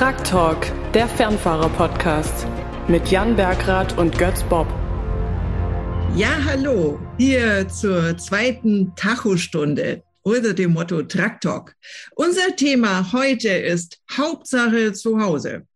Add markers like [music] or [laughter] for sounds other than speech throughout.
Truck Talk, der Fernfahrer-Podcast mit Jan Bergrath und Götz Bob. Ja, hallo, hier zur zweiten Tacho-Stunde oder dem Motto Truck Talk. Unser Thema heute ist Hauptsache zu Hause.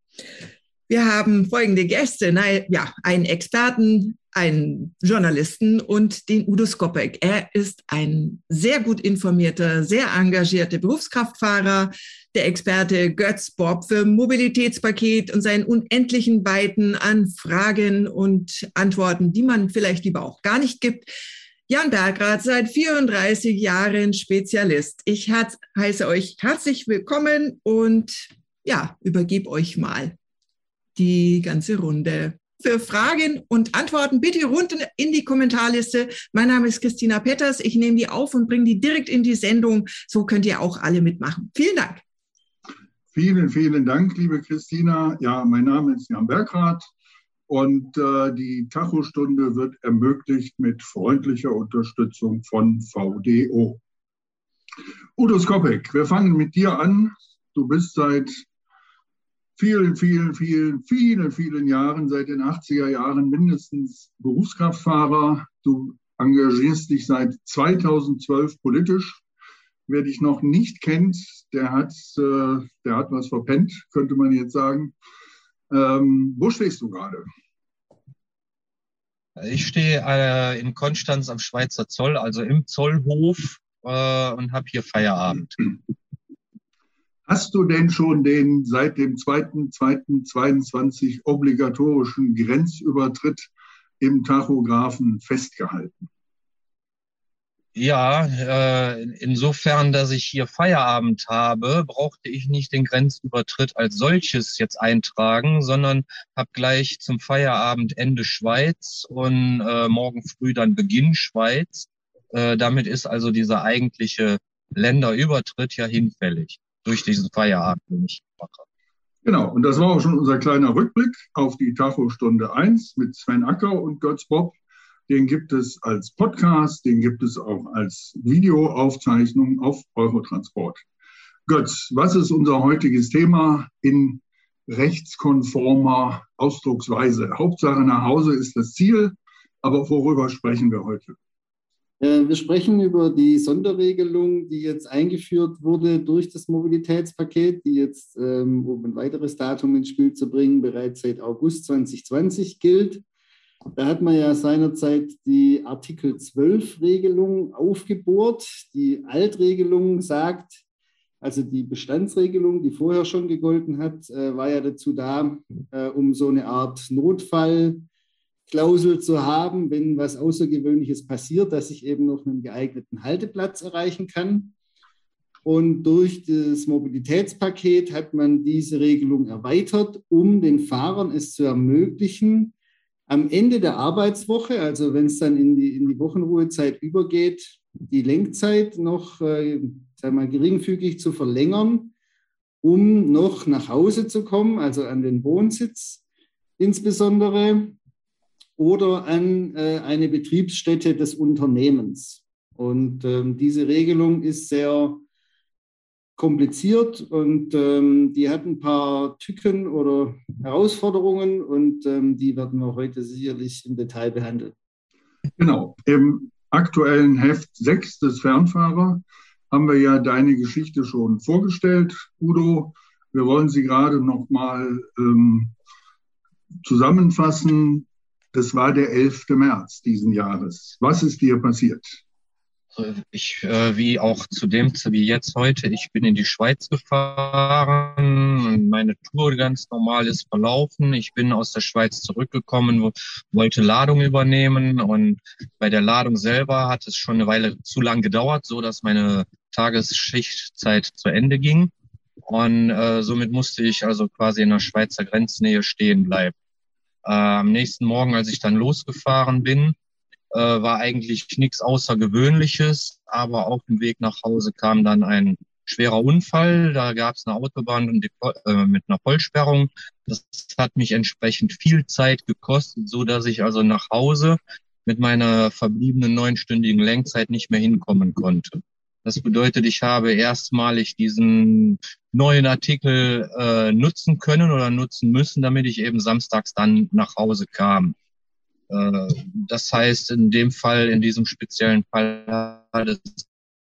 Wir haben folgende Gäste, na, ja, einen Experten, einen Journalisten und den Udo Skopek. Er ist ein sehr gut informierter, sehr engagierter Berufskraftfahrer, der Experte Götz Bob für Mobilitätspaket und seinen unendlichen Weiten an Fragen und Antworten, die man vielleicht lieber auch gar nicht gibt. Jan Bergrath, seit 34 Jahren Spezialist. Ich heiße euch herzlich willkommen und ja, übergebe euch mal die ganze Runde. Für Fragen und Antworten bitte runter in die Kommentarliste. Mein Name ist Christina Petters. Ich nehme die auf und bringe die direkt in die Sendung. So könnt ihr auch alle mitmachen. Vielen Dank. Vielen, vielen Dank, liebe Christina. Ja, mein Name ist Jan Bergrath und äh, die Tachostunde wird ermöglicht mit freundlicher Unterstützung von VDO. Udo Skopek, wir fangen mit dir an. Du bist seit vielen, vielen, vielen, vielen, vielen Jahren, seit den 80er Jahren mindestens Berufskraftfahrer. Du engagierst dich seit 2012 politisch. Wer dich noch nicht kennt, der hat, äh, der hat was verpennt, könnte man jetzt sagen. Ähm, wo stehst du gerade? Ich stehe äh, in Konstanz am Schweizer Zoll, also im Zollhof äh, und habe hier Feierabend. Hast du denn schon den seit dem 2.2.22 obligatorischen Grenzübertritt im Tachografen festgehalten? Ja, äh, insofern, dass ich hier Feierabend habe, brauchte ich nicht den Grenzübertritt als solches jetzt eintragen, sondern habe gleich zum Feierabend Ende Schweiz und äh, morgen früh dann Beginn Schweiz. Äh, damit ist also dieser eigentliche Länderübertritt ja hinfällig durch diesen Feierabend, den ich mache. Genau, und das war auch schon unser kleiner Rückblick auf die Tacho Stunde 1 mit Sven Acker und Götz Bob. Den gibt es als Podcast, den gibt es auch als Videoaufzeichnung auf Eurotransport. Götz, was ist unser heutiges Thema in rechtskonformer Ausdrucksweise? Hauptsache nach Hause ist das Ziel, aber worüber sprechen wir heute? Äh, wir sprechen über die Sonderregelung, die jetzt eingeführt wurde durch das Mobilitätspaket, die jetzt, ähm, um ein weiteres Datum ins Spiel zu bringen, bereits seit August 2020 gilt. Da hat man ja seinerzeit die Artikel 12 Regelung aufgebohrt. Die Altregelung sagt, also die Bestandsregelung, die vorher schon gegolten hat, äh, war ja dazu da, äh, um so eine Art Notfall Klausel zu haben, wenn was Außergewöhnliches passiert, dass ich eben noch einen geeigneten Halteplatz erreichen kann. Und durch das Mobilitätspaket hat man diese Regelung erweitert, um den Fahrern es zu ermöglichen, am Ende der Arbeitswoche, also wenn es dann in die, in die Wochenruhezeit übergeht, die Lenkzeit noch äh, sagen geringfügig zu verlängern, um noch nach Hause zu kommen, also an den Wohnsitz insbesondere oder an äh, eine Betriebsstätte des Unternehmens. Und ähm, diese Regelung ist sehr kompliziert und ähm, die hat ein paar Tücken oder Herausforderungen und ähm, die werden wir heute sicherlich im Detail behandeln. Genau. Im aktuellen Heft 6 des Fernfahrer haben wir ja deine Geschichte schon vorgestellt, Udo. Wir wollen sie gerade noch mal ähm, zusammenfassen. Das war der 11. März diesen Jahres. Was ist dir passiert? Ich, äh, wie auch zu dem, wie jetzt heute, ich bin in die Schweiz gefahren. Meine Tour ganz normal ist verlaufen. Ich bin aus der Schweiz zurückgekommen, wo, wollte Ladung übernehmen und bei der Ladung selber hat es schon eine Weile zu lang gedauert, so dass meine Tagesschichtzeit zu Ende ging. Und äh, somit musste ich also quasi in der Schweizer Grenznähe stehen bleiben. Äh, am nächsten Morgen, als ich dann losgefahren bin, äh, war eigentlich nichts Außergewöhnliches, aber auf dem Weg nach Hause kam dann ein schwerer Unfall. Da gab es eine Autobahn äh, mit einer Vollsperrung. Das hat mich entsprechend viel Zeit gekostet, so dass ich also nach Hause mit meiner verbliebenen neunstündigen Lenkzeit nicht mehr hinkommen konnte. Das bedeutet, ich habe erstmalig diesen neuen Artikel äh, nutzen können oder nutzen müssen, damit ich eben samstags dann nach Hause kam. Äh, das heißt, in dem Fall, in diesem speziellen Fall hat es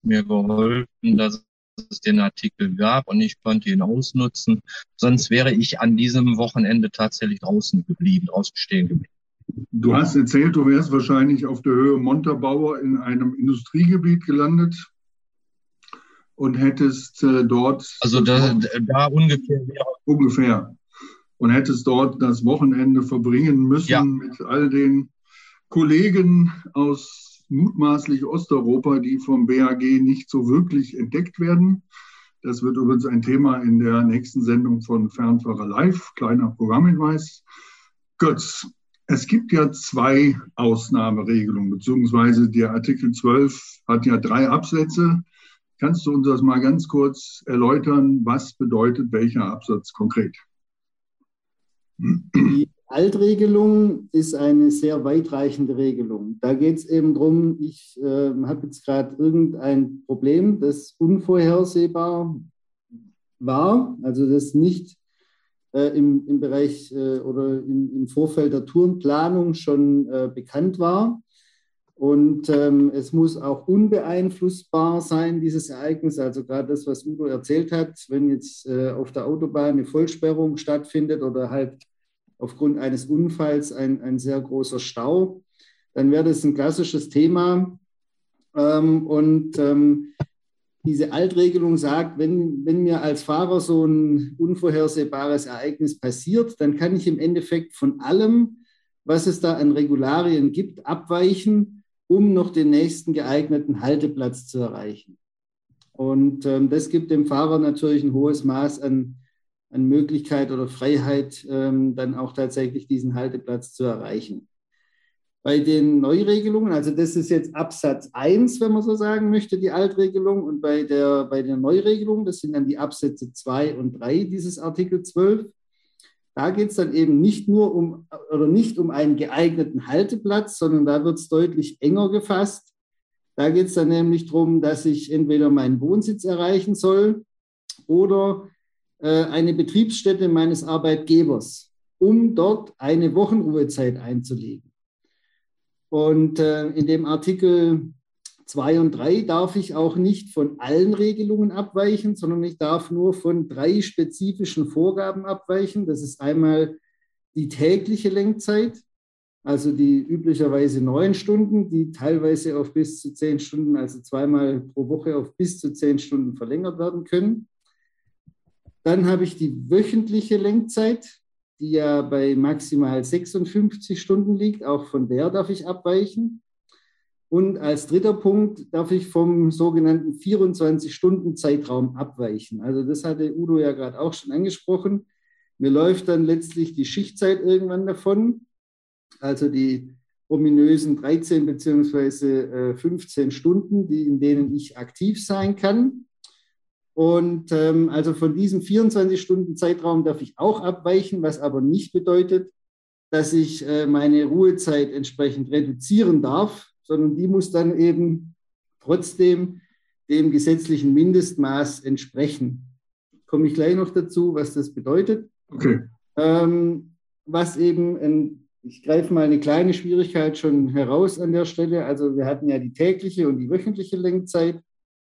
mir geholfen, dass es den Artikel gab und ich konnte ihn ausnutzen. Sonst wäre ich an diesem Wochenende tatsächlich draußen geblieben, draußen stehen geblieben. Du hast erzählt, du wärst wahrscheinlich auf der Höhe Montabaur in einem Industriegebiet gelandet und hättest äh, dort. Also da, da ungefähr. Ungefähr. Und hättest dort das Wochenende verbringen müssen ja. mit all den Kollegen aus mutmaßlich Osteuropa, die vom BAG nicht so wirklich entdeckt werden. Das wird übrigens ein Thema in der nächsten Sendung von Fernfahrer Live. Kleiner Programmhinweis. Götz, es gibt ja zwei Ausnahmeregelungen, beziehungsweise der Artikel 12 hat ja drei Absätze. Kannst du uns das mal ganz kurz erläutern? Was bedeutet welcher Absatz konkret? Die [clears throat] Altregelung ist eine sehr weitreichende Regelung. Da geht es eben darum, ich äh, habe jetzt gerade irgendein Problem, das unvorhersehbar war, also das nicht äh, im, im Bereich äh, oder im, im, Vorfeld der Tourenplanung schon äh, bekannt war. Und ähm, es muss auch unbeeinflussbar sein, dieses Ereignis. Also gerade das, was Udo erzählt hat, wenn jetzt äh, auf der Autobahn eine Vollsperrung stattfindet oder halt aufgrund eines Unfalls ein, ein sehr großer Stau, dann wäre das ein klassisches Thema. Ähm, und ähm, diese Altregelung sagt, wenn, wenn mir als Fahrer so ein unvorhersehbares Ereignis passiert, dann kann ich im Endeffekt von allem, was es da an Regularien gibt, abweichen um noch den nächsten geeigneten Halteplatz zu erreichen. Und ähm, das gibt dem Fahrer natürlich ein hohes Maß an, an Möglichkeit oder Freiheit, ähm, dann auch tatsächlich diesen Halteplatz zu erreichen. Bei den Neuregelungen, also das ist jetzt Absatz 1, wenn man so sagen möchte, die Altregelung, und bei der, bei der Neuregelung, das sind dann die Absätze 2 und 3 dieses Artikel 12, da geht es dann eben nicht nur um oder nicht um einen geeigneten Halteplatz, sondern da wird es deutlich enger gefasst. Da geht es dann nämlich darum, dass ich entweder meinen Wohnsitz erreichen soll oder äh, eine Betriebsstätte meines Arbeitgebers, um dort eine Wochenruhezeit einzulegen. Und äh, in dem Artikel 2 und 3 darf ich auch nicht von allen Regelungen abweichen, sondern ich darf nur von drei spezifischen Vorgaben abweichen. Das ist einmal die tägliche Lenkzeit, also die üblicherweise neun Stunden, die teilweise auf bis zu zehn Stunden, also zweimal pro Woche auf bis zu zehn Stunden verlängert werden können. Dann habe ich die wöchentliche Lenkzeit, die ja bei maximal 56 Stunden liegt. Auch von der darf ich abweichen. Und als dritter Punkt darf ich vom sogenannten 24-Stunden-Zeitraum abweichen. Also das hatte Udo ja gerade auch schon angesprochen. Mir läuft dann letztlich die Schichtzeit irgendwann davon, also die ominösen 13 bzw. 15 Stunden, die, in denen ich aktiv sein kann. Und ähm, also von diesem 24-Stunden-Zeitraum darf ich auch abweichen, was aber nicht bedeutet, dass ich äh, meine Ruhezeit entsprechend reduzieren darf, sondern die muss dann eben trotzdem dem gesetzlichen Mindestmaß entsprechen. Komme ich gleich noch dazu, was das bedeutet. Okay. Ähm, was eben, ein, ich greife mal eine kleine Schwierigkeit schon heraus an der Stelle. Also wir hatten ja die tägliche und die wöchentliche Lenkzeit.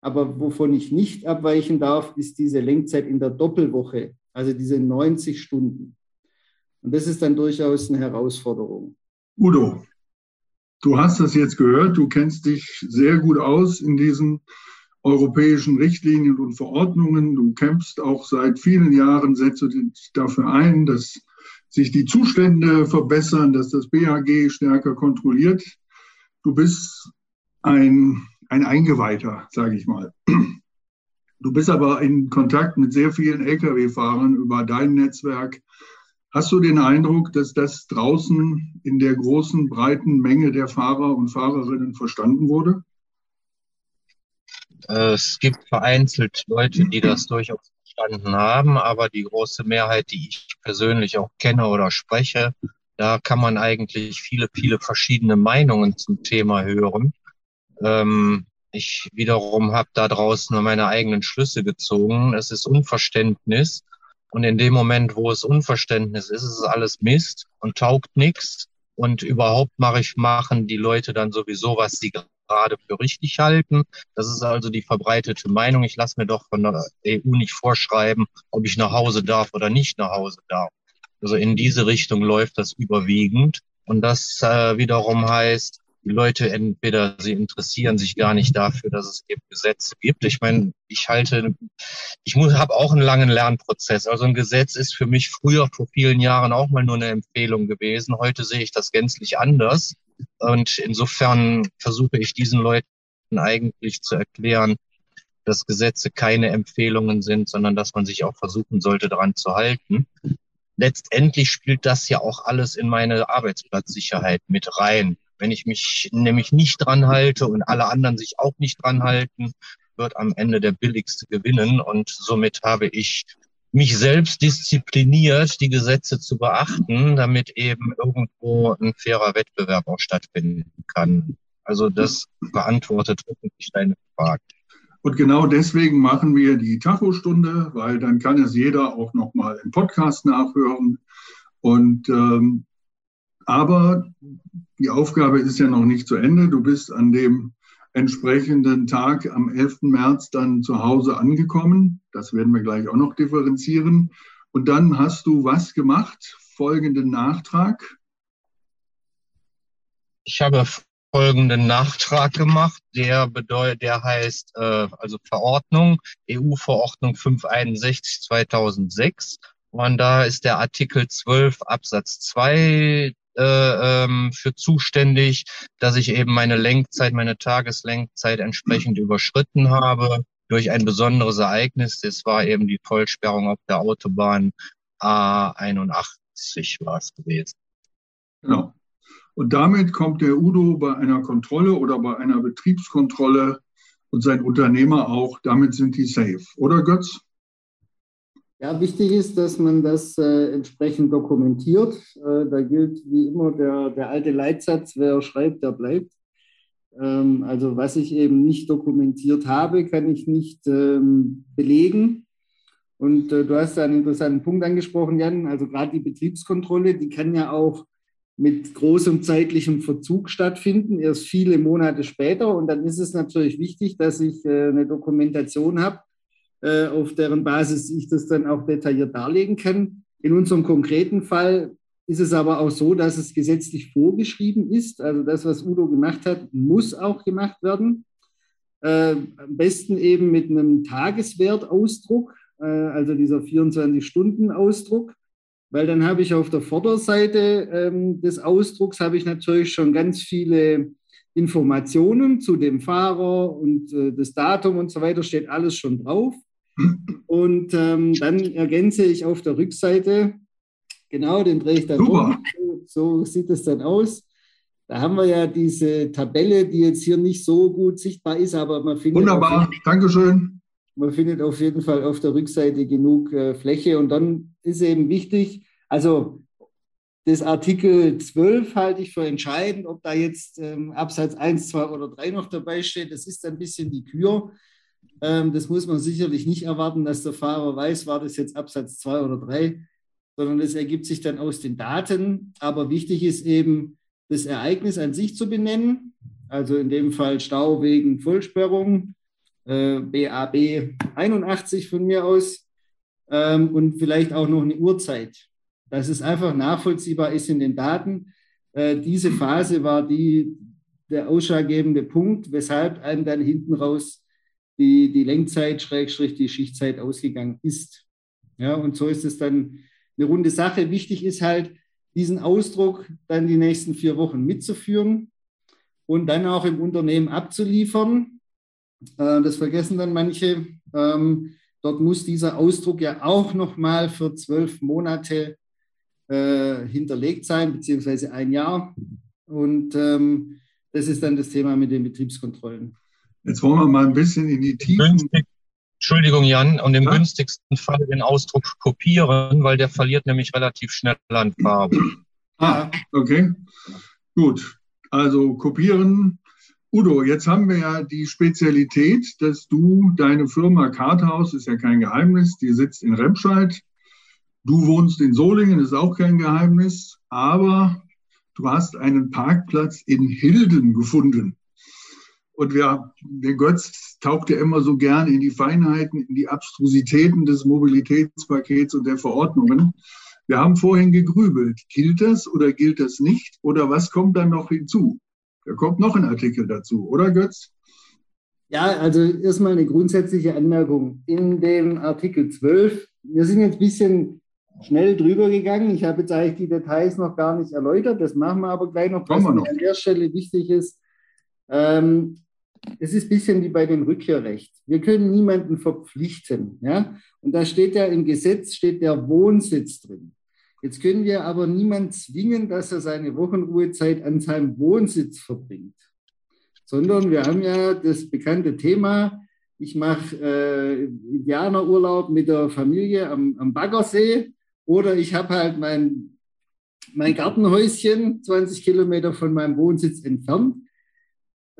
Aber wovon ich nicht abweichen darf, ist diese Lenkzeit in der Doppelwoche, also diese 90 Stunden. Und das ist dann durchaus eine Herausforderung. Udo, Du hast das jetzt gehört, du kennst dich sehr gut aus in diesen europäischen Richtlinien und Verordnungen. Du kämpfst auch seit vielen Jahren, setzt dich dafür ein, dass sich die Zustände verbessern, dass das BAG stärker kontrolliert. Du bist ein, ein Eingeweihter, sage ich mal. Du bist aber in Kontakt mit sehr vielen Lkw-Fahrern über dein Netzwerk, Hast du den Eindruck, dass das draußen in der großen, breiten Menge der Fahrer und Fahrerinnen verstanden wurde? Es gibt vereinzelt Leute, die das durchaus verstanden haben, aber die große Mehrheit, die ich persönlich auch kenne oder spreche, da kann man eigentlich viele, viele verschiedene Meinungen zum Thema hören. Ähm, Ich wiederum habe da draußen meine eigenen Schlüsse gezogen. Es ist Unverständnis. Und in dem Moment, wo es Unverständnis ist, ist es alles Mist und taugt nichts. Und überhaupt mache ich, machen die Leute dann sowieso, was sie gerade für richtig halten. Das ist also die verbreitete Meinung. Ich lasse mir doch von der EU nicht vorschreiben, ob ich nach Hause darf oder nicht nach Hause darf. Also in diese Richtung läuft das überwiegend. Und das äh, wiederum heißt, die Leute entweder sie interessieren sich gar nicht dafür, dass es eben Gesetze gibt. Ich meine, ich halte, ich habe auch einen langen Lernprozess. Also ein Gesetz ist für mich früher vor vielen Jahren auch mal nur eine Empfehlung gewesen. Heute sehe ich das gänzlich anders. Und insofern versuche ich diesen Leuten eigentlich zu erklären, dass Gesetze keine Empfehlungen sind, sondern dass man sich auch versuchen sollte, daran zu halten. Letztendlich spielt das ja auch alles in meine Arbeitsplatzsicherheit mit rein. Wenn ich mich nämlich nicht dran halte und alle anderen sich auch nicht dran halten, wird am Ende der billigste gewinnen. Und somit habe ich mich selbst diszipliniert, die Gesetze zu beachten, damit eben irgendwo ein fairer Wettbewerb auch stattfinden kann. Also das beantwortet hoffentlich deine Frage. Und genau deswegen machen wir die Tacho-Stunde, weil dann kann es jeder auch nochmal im Podcast nachhören. Und ähm, aber die Aufgabe ist ja noch nicht zu Ende. Du bist an dem entsprechenden Tag am 11. März dann zu Hause angekommen. Das werden wir gleich auch noch differenzieren. Und dann hast du was gemacht? Folgenden Nachtrag. Ich habe folgenden Nachtrag gemacht, der bedeutet, der heißt äh, also Verordnung, EU-Verordnung 561 2006. Und da ist der Artikel 12 Absatz 2 äh, ähm, für zuständig, dass ich eben meine Lenkzeit, meine Tageslenkzeit entsprechend überschritten habe durch ein besonderes Ereignis. Das war eben die Vollsperrung auf der Autobahn A81 war es gewesen. Genau. Und damit kommt der Udo bei einer Kontrolle oder bei einer Betriebskontrolle und sein Unternehmer auch, damit sind die safe. Oder Götz? Ja, wichtig ist, dass man das äh, entsprechend dokumentiert. Äh, da gilt wie immer der, der alte Leitsatz, wer schreibt, der bleibt. Ähm, also was ich eben nicht dokumentiert habe, kann ich nicht ähm, belegen. Und äh, du hast einen interessanten Punkt angesprochen, Jan. Also gerade die Betriebskontrolle, die kann ja auch mit großem zeitlichem Verzug stattfinden, erst viele Monate später. Und dann ist es natürlich wichtig, dass ich äh, eine Dokumentation habe, auf deren Basis ich das dann auch detailliert darlegen kann. In unserem konkreten Fall ist es aber auch so, dass es gesetzlich vorgeschrieben ist. Also das, was Udo gemacht hat, muss auch gemacht werden. Äh, am besten eben mit einem Tageswertausdruck, äh, also dieser 24-Stunden-Ausdruck, weil dann habe ich auf der Vorderseite ähm, des Ausdrucks habe ich natürlich schon ganz viele Informationen zu dem Fahrer und äh, das Datum und so weiter steht alles schon drauf. Und ähm, dann ergänze ich auf der Rückseite, genau, den drehe ich dann Super. um. So, sieht es dann aus. Da haben wir ja diese Tabelle, die jetzt hier nicht so gut sichtbar ist, aber man findet. Wunderbar, Dankeschön. Man findet auf jeden Fall auf der Rückseite genug äh, Fläche und dann ist eben wichtig, also das Artikel 12 halte ich für entscheidend, ob da jetzt ähm, Absatz 1, 2 oder 3 noch dabei steht. Das ist ein bisschen die Kür. Ähm, das muss man sicherlich nicht erwarten, dass der Fahrer weiß, war das jetzt Absatz 2 oder 3, sondern das ergibt sich dann aus den Daten. Aber wichtig ist eben, das Ereignis an sich zu benennen, also in dem Fall Stau wegen Vollsperrung, äh, BAB 81 von mir aus ähm, und vielleicht auch noch eine Uhrzeit, dass es einfach nachvollziehbar ist in den Daten. Äh, diese Phase war die, der ausschlaggebende Punkt, weshalb einem dann hinten raus die, die Lenkzeit, Schrägstrich, die Schichtzeit ausgegangen ist. Ja, und so ist es dann eine runde Sache. Wichtig ist halt, diesen Ausdruck dann die nächsten vier Wochen mitzuführen und dann auch im Unternehmen abzuliefern. Äh, das vergessen dann manche. Ähm, dort muss dieser Ausdruck ja auch nochmal für zwölf Monate äh, hinterlegt sein, beziehungsweise ein Jahr. Und ähm, das ist dann das Thema mit den Betriebskontrollen. Jetzt wollen wir mal ein bisschen in die Tiefen. Entschuldigung, Jan, und im ja? günstigsten Fall den Ausdruck kopieren, weil der verliert nämlich relativ schnell an Farbe. [clears throat] Ah, okay. Gut. Also kopieren. Udo, jetzt haben wir ja die Spezialität, dass du deine Firma Karthaus, ist ja kein Geheimnis, die sitzt in Remscheid. Du wohnst in Solingen, ist auch kein Geheimnis, aber du hast einen Parkplatz in Hilden gefunden. Und wir, der Götz taucht ja immer so gern in die Feinheiten, in die Abstrusitäten des Mobilitätspakets und der Verordnungen. Wir haben vorhin gegrübelt, gilt das oder gilt das nicht? Oder was kommt dann noch hinzu? Da kommt noch ein Artikel dazu, oder Götz? Ja, also erstmal eine grundsätzliche Anmerkung. In dem Artikel 12, wir sind jetzt ein bisschen schnell drüber gegangen. Ich habe jetzt eigentlich die Details noch gar nicht erläutert. Das machen wir aber gleich noch, was noch. an der Stelle wichtig ist. Ähm, es ist ein bisschen wie bei dem Rückkehrrecht. Wir können niemanden verpflichten. Ja? Und da steht ja im Gesetz, steht der Wohnsitz drin. Jetzt können wir aber niemanden zwingen, dass er seine Wochenruhezeit an seinem Wohnsitz verbringt, sondern wir haben ja das bekannte Thema, ich mache äh, Indianerurlaub mit der Familie am, am Baggersee oder ich habe halt mein, mein Gartenhäuschen 20 Kilometer von meinem Wohnsitz entfernt.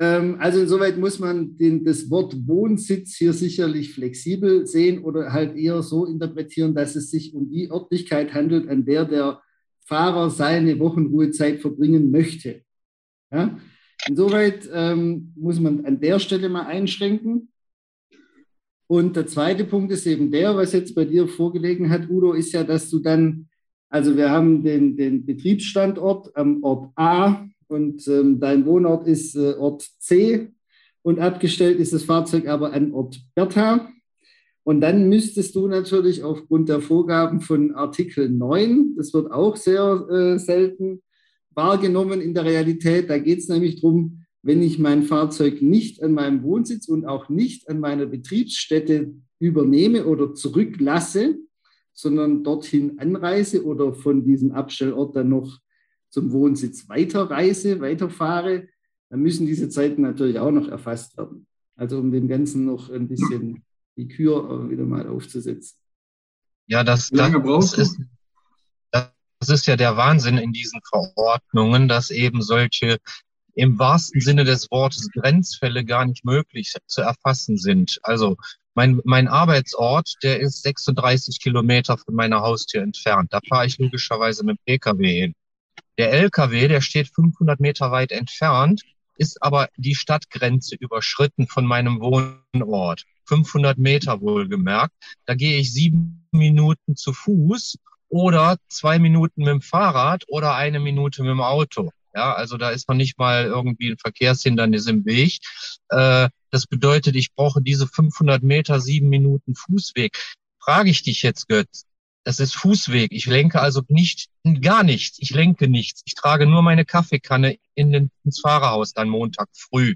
Ähm, also insoweit muss man den, das Wort Wohnsitz hier sicherlich flexibel sehen oder halt eher so interpretieren, dass es sich um die Örtlichkeit handelt, an der der Fahrer seine Wochenruhezeit verbringen möchte. Ja? Insoweit ähm, muss man an der Stelle mal einschränken. Und der zweite Punkt ist eben der, was jetzt bei dir vorgelegen hat, Udo, ist ja, dass du dann, also wir haben den, den Betriebsstandort am Ort A und ähm, dein Wohnort ist äh, Ort C und abgestellt ist das Fahrzeug aber an Ort Bertha. Und dann müsstest du natürlich aufgrund der Vorgaben von Artikel 9, das wird auch sehr äh, selten wahrgenommen in der Realität, da geht es nämlich darum, wenn ich mein Fahrzeug nicht an meinem Wohnsitz und auch nicht an meiner Betriebsstätte übernehme oder zurücklasse, sondern dorthin anreise oder von diesem Abstellort dann noch zum Wohnsitz weiterreise, weiterfahre, dann müssen diese Zeiten natürlich auch noch erfasst werden. Also um dem Ganzen noch ein bisschen die Kür wieder mal aufzusetzen. Ja, das, Wie lange das, brauchst ist, das ist ja der Wahnsinn in diesen Verordnungen, dass eben solche im wahrsten Sinne des Wortes Grenzfälle gar nicht möglich zu erfassen sind. Also mein, mein Arbeitsort, der ist 36 Kilometer von meiner Haustür entfernt. Da fahre ich logischerweise mit dem Pkw hin. Der LKW, der steht 500 Meter weit entfernt, ist aber die Stadtgrenze überschritten von meinem Wohnort. 500 Meter wohlgemerkt. Da gehe ich sieben Minuten zu Fuß oder zwei Minuten mit dem Fahrrad oder eine Minute mit dem Auto. Ja, also da ist noch nicht mal irgendwie ein Verkehrshindernis im Weg. Äh, das bedeutet, ich brauche diese 500 Meter, sieben Minuten Fußweg. Frage ich dich jetzt, Götz, das ist Fußweg. Ich lenke also nicht, gar nichts. Ich lenke nichts. Ich trage nur meine Kaffeekanne in den, ins Fahrerhaus dann Montag früh.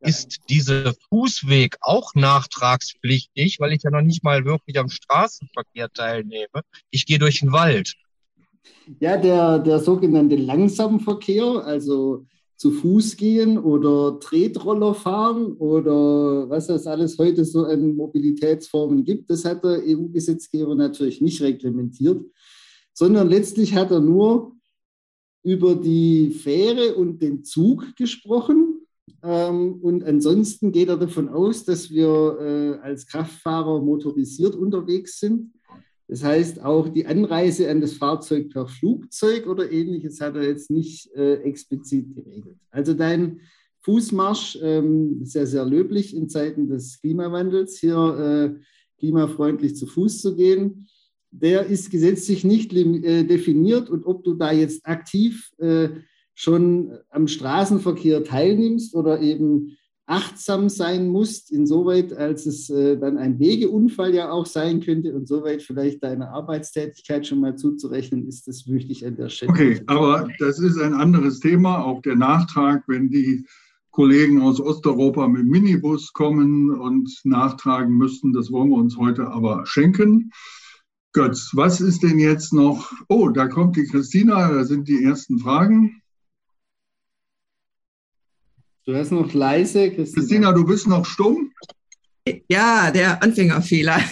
Ist dieser Fußweg auch nachtragspflichtig, weil ich ja noch nicht mal wirklich am Straßenverkehr teilnehme? Ich gehe durch den Wald. Ja, der, der sogenannte Langsamverkehr, also zu Fuß gehen oder Tretroller fahren oder was es alles heute so an Mobilitätsformen gibt, das hat der EU-Gesetzgeber natürlich nicht reglementiert, sondern letztlich hat er nur über die Fähre und den Zug gesprochen. Ähm, und ansonsten geht er davon aus, dass wir äh, als Kraftfahrer motorisiert unterwegs sind. Das heißt, auch die Anreise an das Fahrzeug per Flugzeug oder ähnliches hat er jetzt nicht äh, explizit geregelt. Also dein Fußmarsch ähm, sehr, sehr löblich in Zeiten des Klimawandels, hier äh, klimafreundlich zu Fuß zu gehen. Der ist gesetzlich nicht äh, definiert und ob du da jetzt aktiv äh, schon am Straßenverkehr teilnimmst oder eben achtsam sein musst, insoweit, als es äh, dann ein Wegeunfall ja auch sein könnte und soweit vielleicht deine Arbeitstätigkeit schon mal zuzurechnen ist, das möchte ich an der Stelle. Okay, aber das ist ein anderes Thema, auch der Nachtrag, wenn die Kollegen aus Osteuropa mit Minibus kommen und nachtragen müssten, das wollen wir uns heute aber schenken. Götz, was ist denn jetzt noch? Oh, da kommt die Christina, da sind die ersten Fragen. Du hast noch leise, Christina. Christina, du bist noch stumm? Ja, der Anfängerfehler. [laughs]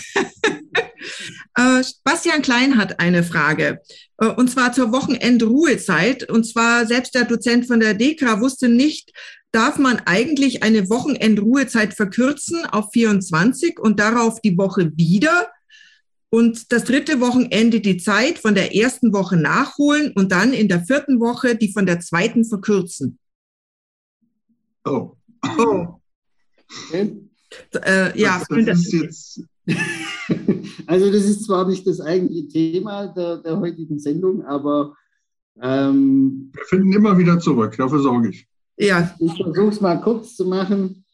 Äh, Bastian Klein hat eine Frage. Äh, Und zwar zur Wochenendruhezeit. Und zwar selbst der Dozent von der DEKRA wusste nicht, darf man eigentlich eine Wochenendruhezeit verkürzen auf 24 und darauf die Woche wieder und das dritte Wochenende die Zeit von der ersten Woche nachholen und dann in der vierten Woche die von der zweiten verkürzen. Oh. Oh. Okay. Äh, ja, das, das ist jetzt [laughs] also das ist zwar nicht das eigentliche Thema der, der heutigen Sendung, aber ähm, wir finden immer wieder zurück, dafür sorge ich. Ja. Ich versuche es mal kurz zu machen.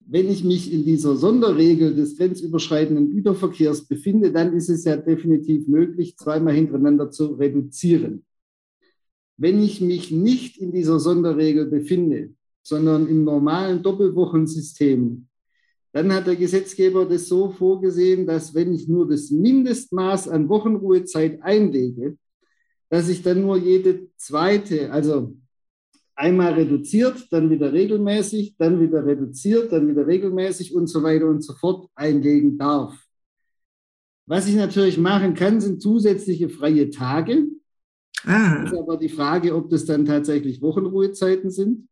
Wenn ich mich in dieser Sonderregel des grenzüberschreitenden Güterverkehrs befinde, dann ist es ja definitiv möglich, zweimal hintereinander zu reduzieren. Wenn ich mich nicht in dieser Sonderregel befinde, sondern im normalen Doppelwochensystem dann hat der Gesetzgeber das so vorgesehen, dass wenn ich nur das Mindestmaß an Wochenruhezeit einlege, dass ich dann nur jede zweite, also einmal reduziert, dann wieder regelmäßig, dann wieder reduziert, dann wieder regelmäßig und so weiter und so fort einlegen darf. Was ich natürlich machen kann, sind zusätzliche freie Tage. Ah. Das ist aber die Frage, ob das dann tatsächlich Wochenruhezeiten sind.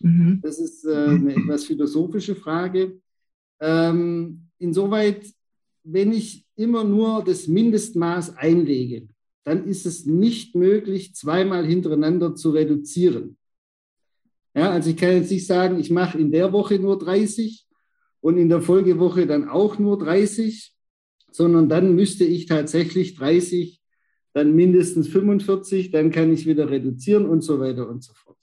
Mhm. Das ist äh, eine etwas philosophische Frage. Ähm, insoweit, wenn ich immer nur das Mindestmaß einlege, dann ist es nicht möglich, zweimal hintereinander zu reduzieren. Ja, also ich kann jetzt nicht sagen, ich mache in der Woche nur 30 und in der Folgewoche dann auch nur 30, sondern dann müsste ich tatsächlich 30, dann mindestens 45, dann kann ich wieder reduzieren und so weiter und so fort.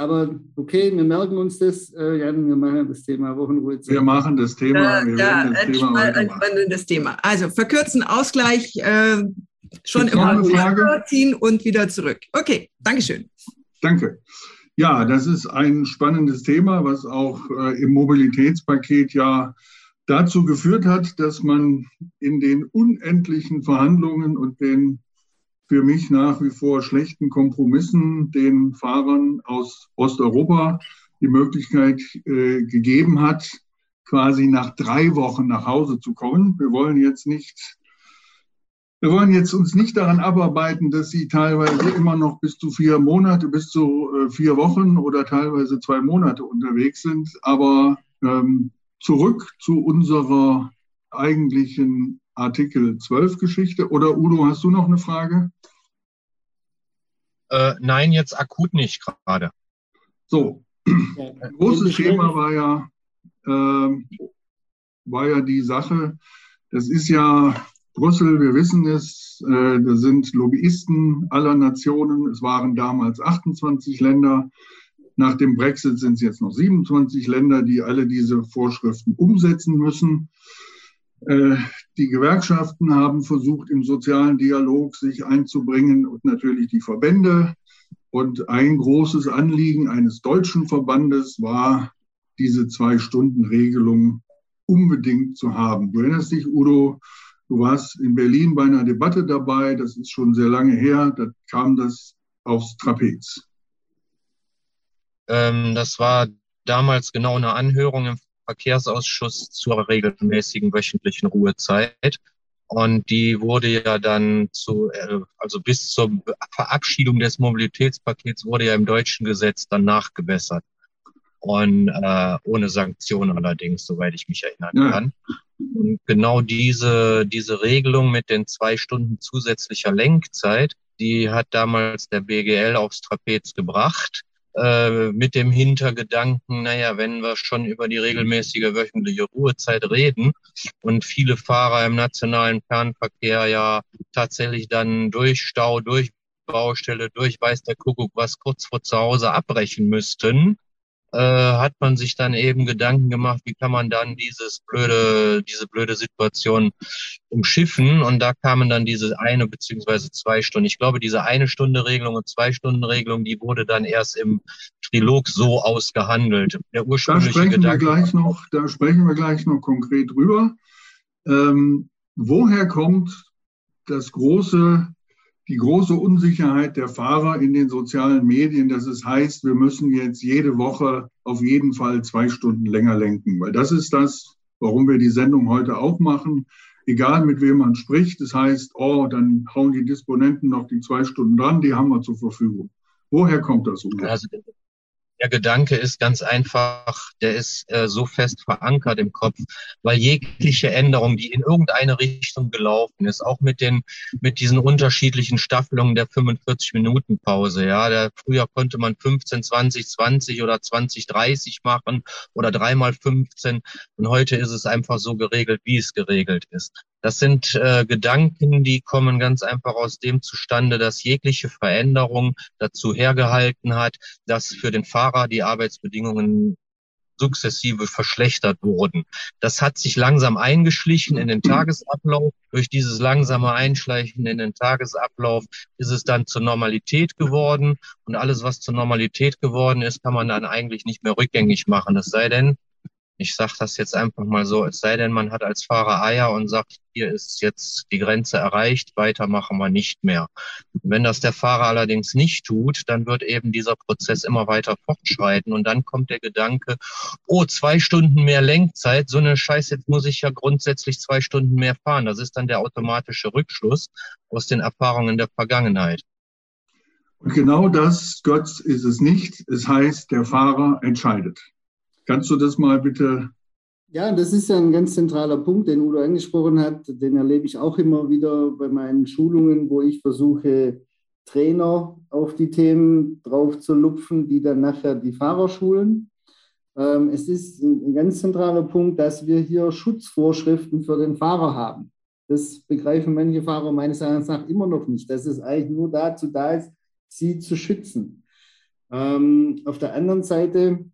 Aber okay, wir merken uns das, äh, Jan, wir machen das Thema Wochenruhe. Wir machen das Thema. wir ja, das ein, Thema ein spannendes Thema. Also verkürzen, Ausgleich, äh, schon immer ziehen und wieder zurück. Okay, Dankeschön. Danke. Ja, das ist ein spannendes Thema, was auch äh, im Mobilitätspaket ja dazu geführt hat, dass man in den unendlichen Verhandlungen und den für mich nach wie vor schlechten Kompromissen den Fahrern aus Osteuropa die Möglichkeit äh, gegeben hat, quasi nach drei Wochen nach Hause zu kommen. Wir wollen jetzt nicht, wir wollen jetzt uns nicht daran abarbeiten, dass sie teilweise immer noch bis zu vier Monate, bis zu äh, vier Wochen oder teilweise zwei Monate unterwegs sind. Aber ähm, zurück zu unserer eigentlichen Artikel 12 Geschichte. Oder Udo, hast du noch eine Frage? Äh, nein, jetzt akut nicht gerade. So, ein großes Thema war ja, äh, war ja die Sache, das ist ja Brüssel, wir wissen es, äh, da sind Lobbyisten aller Nationen. Es waren damals 28 Länder. Nach dem Brexit sind es jetzt noch 27 Länder, die alle diese Vorschriften umsetzen müssen. Äh, die Gewerkschaften haben versucht, im sozialen Dialog sich einzubringen und natürlich die Verbände. Und ein großes Anliegen eines deutschen Verbandes war, diese Zwei-Stunden-Regelung unbedingt zu haben. Du erinnerst dich, Udo, du warst in Berlin bei einer Debatte dabei, das ist schon sehr lange her, da kam das aufs Trapez. Ähm, das war damals genau eine Anhörung im Verkehrsausschuss zur regelmäßigen wöchentlichen Ruhezeit. Und die wurde ja dann zu, äh, also bis zur Verabschiedung des Mobilitätspakets wurde ja im deutschen Gesetz dann nachgebessert. Und äh, ohne Sanktionen allerdings, soweit ich mich erinnern ja. kann. Und genau diese, diese Regelung mit den zwei Stunden zusätzlicher Lenkzeit, die hat damals der BGL aufs Trapez gebracht. Äh, mit dem Hintergedanken, naja, wenn wir schon über die regelmäßige wöchentliche Ruhezeit reden und viele Fahrer im nationalen Fernverkehr ja tatsächlich dann durch Stau, durch Baustelle, durch weiß der Kuckuck was kurz vor zu Hause abbrechen müssten, äh, hat man sich dann eben Gedanken gemacht, wie kann man dann dieses blöde, diese blöde Situation umschiffen. Und da kamen dann diese eine beziehungsweise zwei Stunden. Ich glaube, diese eine Stunde Regelung und zwei Stunden Regelung, die wurde dann erst im Trilog so ausgehandelt. Der ursprüngliche da sprechen Gedanke. Wir gleich noch, da sprechen wir gleich noch konkret drüber. Ähm, woher kommt das große die große Unsicherheit der Fahrer in den sozialen Medien, dass es heißt, wir müssen jetzt jede Woche auf jeden Fall zwei Stunden länger lenken. Weil das ist das, warum wir die Sendung heute auch machen. Egal mit wem man spricht, das heißt, oh, dann hauen die Disponenten noch die zwei Stunden dran, die haben wir zur Verfügung. Woher kommt das? Also, der Gedanke ist ganz einfach, der ist äh, so fest verankert im Kopf, weil jegliche Änderung, die in irgendeine Richtung gelaufen ist, auch mit den, mit diesen unterschiedlichen Staffelungen der 45 Minuten Pause, ja, der, früher konnte man 15, 20, 20 oder 20, 30 machen oder dreimal 15 und heute ist es einfach so geregelt, wie es geregelt ist. Das sind äh, Gedanken, die kommen ganz einfach aus dem zustande, dass jegliche Veränderung dazu hergehalten hat, dass für den Fahrer die Arbeitsbedingungen sukzessive verschlechtert wurden. Das hat sich langsam eingeschlichen in den Tagesablauf. Durch dieses langsame Einschleichen in den Tagesablauf ist es dann zur Normalität geworden. Und alles, was zur Normalität geworden ist, kann man dann eigentlich nicht mehr rückgängig machen. Es sei denn, ich sage das jetzt einfach mal so, es sei denn, man hat als Fahrer Eier und sagt, hier ist jetzt die Grenze erreicht, weiter machen wir nicht mehr. Wenn das der Fahrer allerdings nicht tut, dann wird eben dieser Prozess immer weiter fortschreiten und dann kommt der Gedanke, oh, zwei Stunden mehr Lenkzeit, so eine Scheiße, jetzt muss ich ja grundsätzlich zwei Stunden mehr fahren. Das ist dann der automatische Rückschluss aus den Erfahrungen der Vergangenheit. Und genau das, Götz, ist es nicht. Es heißt, der Fahrer entscheidet. Kannst du das mal bitte? Ja, das ist ja ein ganz zentraler Punkt, den Udo angesprochen hat. Den erlebe ich auch immer wieder bei meinen Schulungen, wo ich versuche, Trainer auf die Themen drauf zu lupfen, die dann nachher die Fahrer schulen. Ähm, es ist ein ganz zentraler Punkt, dass wir hier Schutzvorschriften für den Fahrer haben. Das begreifen manche Fahrer meines Erachtens nach immer noch nicht, dass es eigentlich nur dazu da ist, sie zu schützen. Ähm, auf der anderen Seite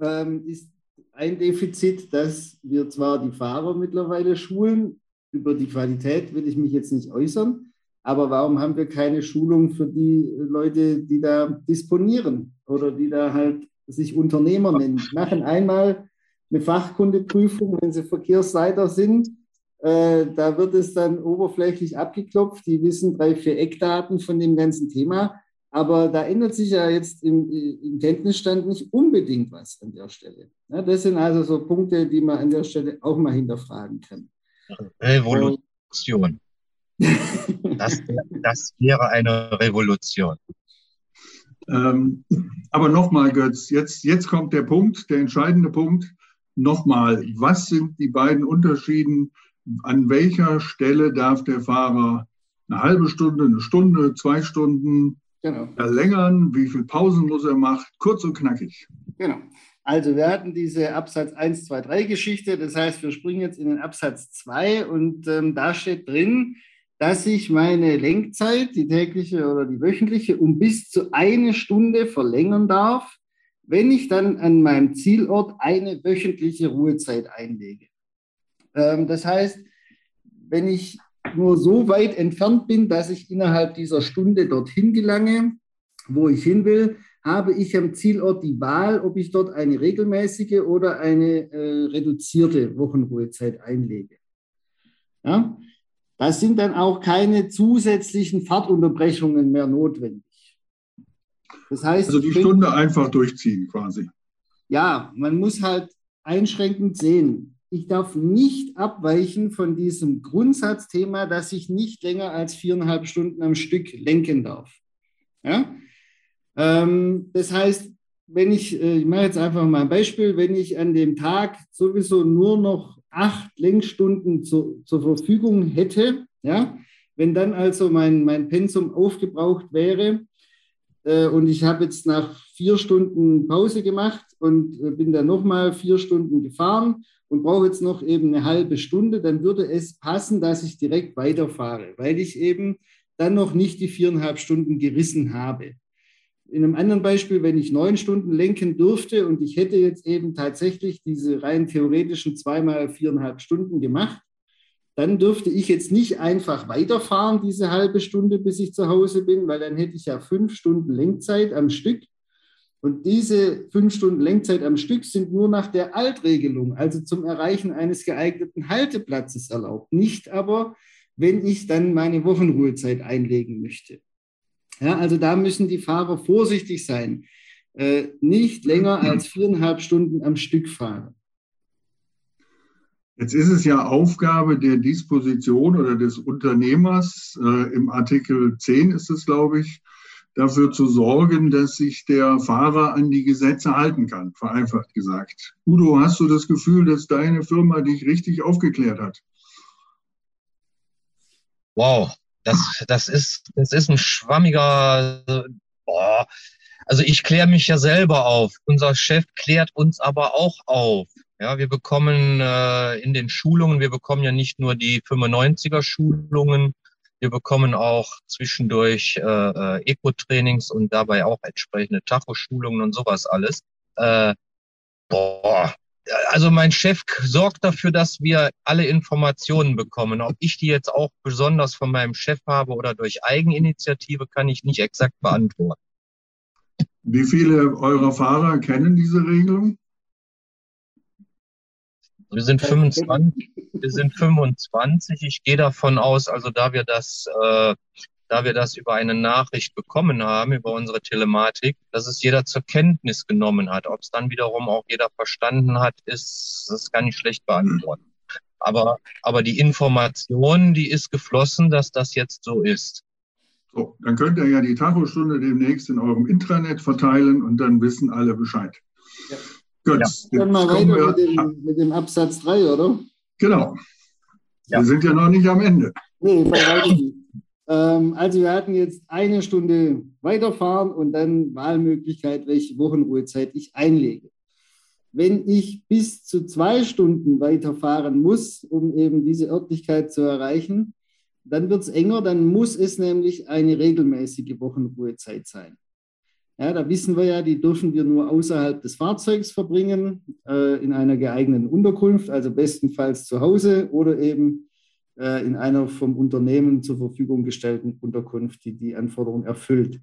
ähm, ist ein Defizit, dass wir zwar die Fahrer mittlerweile schulen, über die Qualität will ich mich jetzt nicht äußern, aber warum haben wir keine Schulung für die Leute, die da disponieren oder die da halt sich Unternehmer nennen? Machen einmal eine Fachkundeprüfung, wenn sie Verkehrsleiter sind. Äh, da wird es dann oberflächlich abgeklopft. Die wissen drei, vier Eckdaten von dem ganzen Thema. Aber da ändert sich ja jetzt im, im Kenntnisstand nicht unbedingt was an der Stelle. Ja, das sind also so Punkte, die man an der Stelle auch mal hinterfragen kann. Revolution. das, das wäre eine Revolution. Ähm, aber nochmal, Götz, jetzt, jetzt kommt der Punkt, der entscheidende Punkt. Nochmal, was sind die beiden Unterschieden? An welcher Stelle darf der Fahrer eine halbe Stunde, eine Stunde, zwei Stunden Genau. Verlängern, wie viel Pausen muss er machen, kurz und knackig. Genau. Also wir hatten diese Absatz 1, 2, 3 Geschichte. Das heißt, wir springen jetzt in den Absatz 2 und ähm, da steht drin, dass ich meine Lenkzeit, die tägliche oder die wöchentliche, um bis zu eine Stunde verlängern darf, wenn ich dann an meinem Zielort eine wöchentliche Ruhezeit einlege. Ähm, das heißt, wenn ich nur so weit entfernt bin, dass ich innerhalb dieser Stunde dorthin gelange, wo ich hin will, habe ich am Zielort die Wahl, ob ich dort eine regelmäßige oder eine äh, reduzierte Wochenruhezeit einlege. Ja? Da sind dann auch keine zusätzlichen Fahrtunterbrechungen mehr notwendig. Das heißt, also die Stunde einfach durchziehen quasi. Ja, man muss halt einschränkend sehen ich darf nicht abweichen von diesem Grundsatzthema, dass ich nicht länger als viereinhalb Stunden am Stück lenken darf. Ja? Ähm, das heißt, wenn ich, äh, ich mache jetzt einfach mal ein Beispiel, wenn ich an dem Tag sowieso nur noch acht Lenkstunden zu, zur Verfügung hätte, ja, wenn dann also mein, mein Pensum aufgebraucht wäre äh, und ich habe jetzt nach vier Stunden Pause gemacht und äh, bin dann nochmal vier Stunden gefahren und brauche jetzt noch eben eine halbe Stunde, dann würde es passen, dass ich direkt weiterfahre, weil ich eben dann noch nicht die viereinhalb Stunden gerissen habe. In einem anderen Beispiel, wenn ich neun Stunden lenken dürfte und ich hätte jetzt eben tatsächlich diese rein theoretischen zweimal viereinhalb Stunden gemacht, dann dürfte ich jetzt nicht einfach weiterfahren, diese halbe Stunde, bis ich zu Hause bin, weil dann hätte ich ja fünf Stunden Lenkzeit am Stück und diese fünf Stunden Lenkzeit am Stück sind nur nach der Altregelung, also zum Erreichen eines geeigneten Halteplatzes erlaubt. Nicht aber, wenn ich dann meine Wochenruhezeit einlegen möchte. Ja, also da müssen die Fahrer vorsichtig sein. Äh, nicht länger als viereinhalb Stunden am Stück fahren. Jetzt ist es ja Aufgabe der Disposition oder des Unternehmers, äh, im Artikel 10 ist es, glaube ich, dafür zu sorgen, dass sich der Fahrer an die Gesetze halten kann, vereinfacht gesagt. Udo, hast du das Gefühl, dass deine Firma dich richtig aufgeklärt hat? Wow, das, das, ist, das ist ein schwammiger, boah. Also ich kläre mich ja selber auf. Unser Chef klärt uns aber auch auf. Ja, wir bekommen äh, in den Schulungen, wir bekommen ja nicht nur die 95er Schulungen, wir bekommen auch zwischendurch äh, äh, Eco-Trainings und dabei auch entsprechende Tachoschulungen und sowas alles. Äh, boah, also mein Chef sorgt dafür, dass wir alle Informationen bekommen. Ob ich die jetzt auch besonders von meinem Chef habe oder durch Eigeninitiative, kann ich nicht exakt beantworten. Wie viele eurer Fahrer kennen diese Regelung? Wir sind 25. Wir sind 25. Ich gehe davon aus, also da wir das, äh, da wir das über eine Nachricht bekommen haben, über unsere Telematik, dass es jeder zur Kenntnis genommen hat. Ob es dann wiederum auch jeder verstanden hat, ist, das kann ich schlecht beantworten. Aber, aber die Information, die ist geflossen, dass das jetzt so ist. So, dann könnt ihr ja die Tachostunde demnächst in eurem Intranet verteilen und dann wissen alle Bescheid. Ja. Gut. Ja. Dann mal weiter wir, mit, dem, mit dem Absatz 3, oder? Genau. Ja. Wir sind ja noch nicht am Ende. Nee, bei weitem ähm, Also wir hatten jetzt eine Stunde weiterfahren und dann Wahlmöglichkeit, welche Wochenruhezeit ich einlege. Wenn ich bis zu zwei Stunden weiterfahren muss, um eben diese Örtlichkeit zu erreichen, dann wird es enger, dann muss es nämlich eine regelmäßige Wochenruhezeit sein. Ja, da wissen wir ja, die dürfen wir nur außerhalb des Fahrzeugs verbringen, äh, in einer geeigneten Unterkunft, also bestenfalls zu Hause oder eben äh, in einer vom Unternehmen zur Verfügung gestellten Unterkunft, die die Anforderungen erfüllt.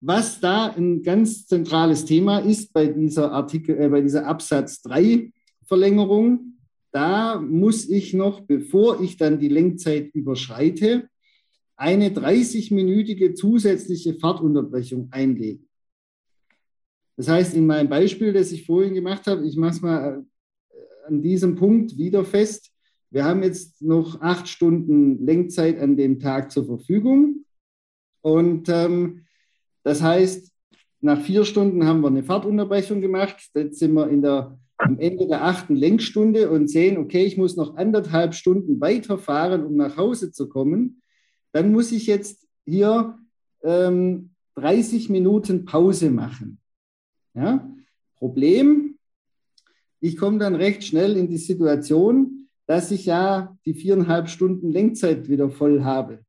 Was da ein ganz zentrales Thema ist bei dieser Artikel, äh, bei dieser Absatz 3 Verlängerung, da muss ich noch, bevor ich dann die Lenkzeit überschreite, eine 30-minütige zusätzliche Fahrtunterbrechung einlegen. Das heißt, in meinem Beispiel, das ich vorhin gemacht habe, ich mache es mal äh, an diesem Punkt wieder fest. Wir haben jetzt noch acht Stunden Lenkzeit an dem Tag zur Verfügung. Und ähm, das heißt, nach vier Stunden haben wir eine Fahrtunterbrechung gemacht. Jetzt sind wir in der, am Ende der achten Lenkstunde und sehen, okay, ich muss noch anderthalb Stunden weiterfahren, um nach Hause zu kommen dann muss ich jetzt hier ähm, 30 Minuten Pause machen. Ja? Problem, ich komme dann recht schnell in die Situation, dass ich ja die viereinhalb Stunden Lenkzeit wieder voll habe.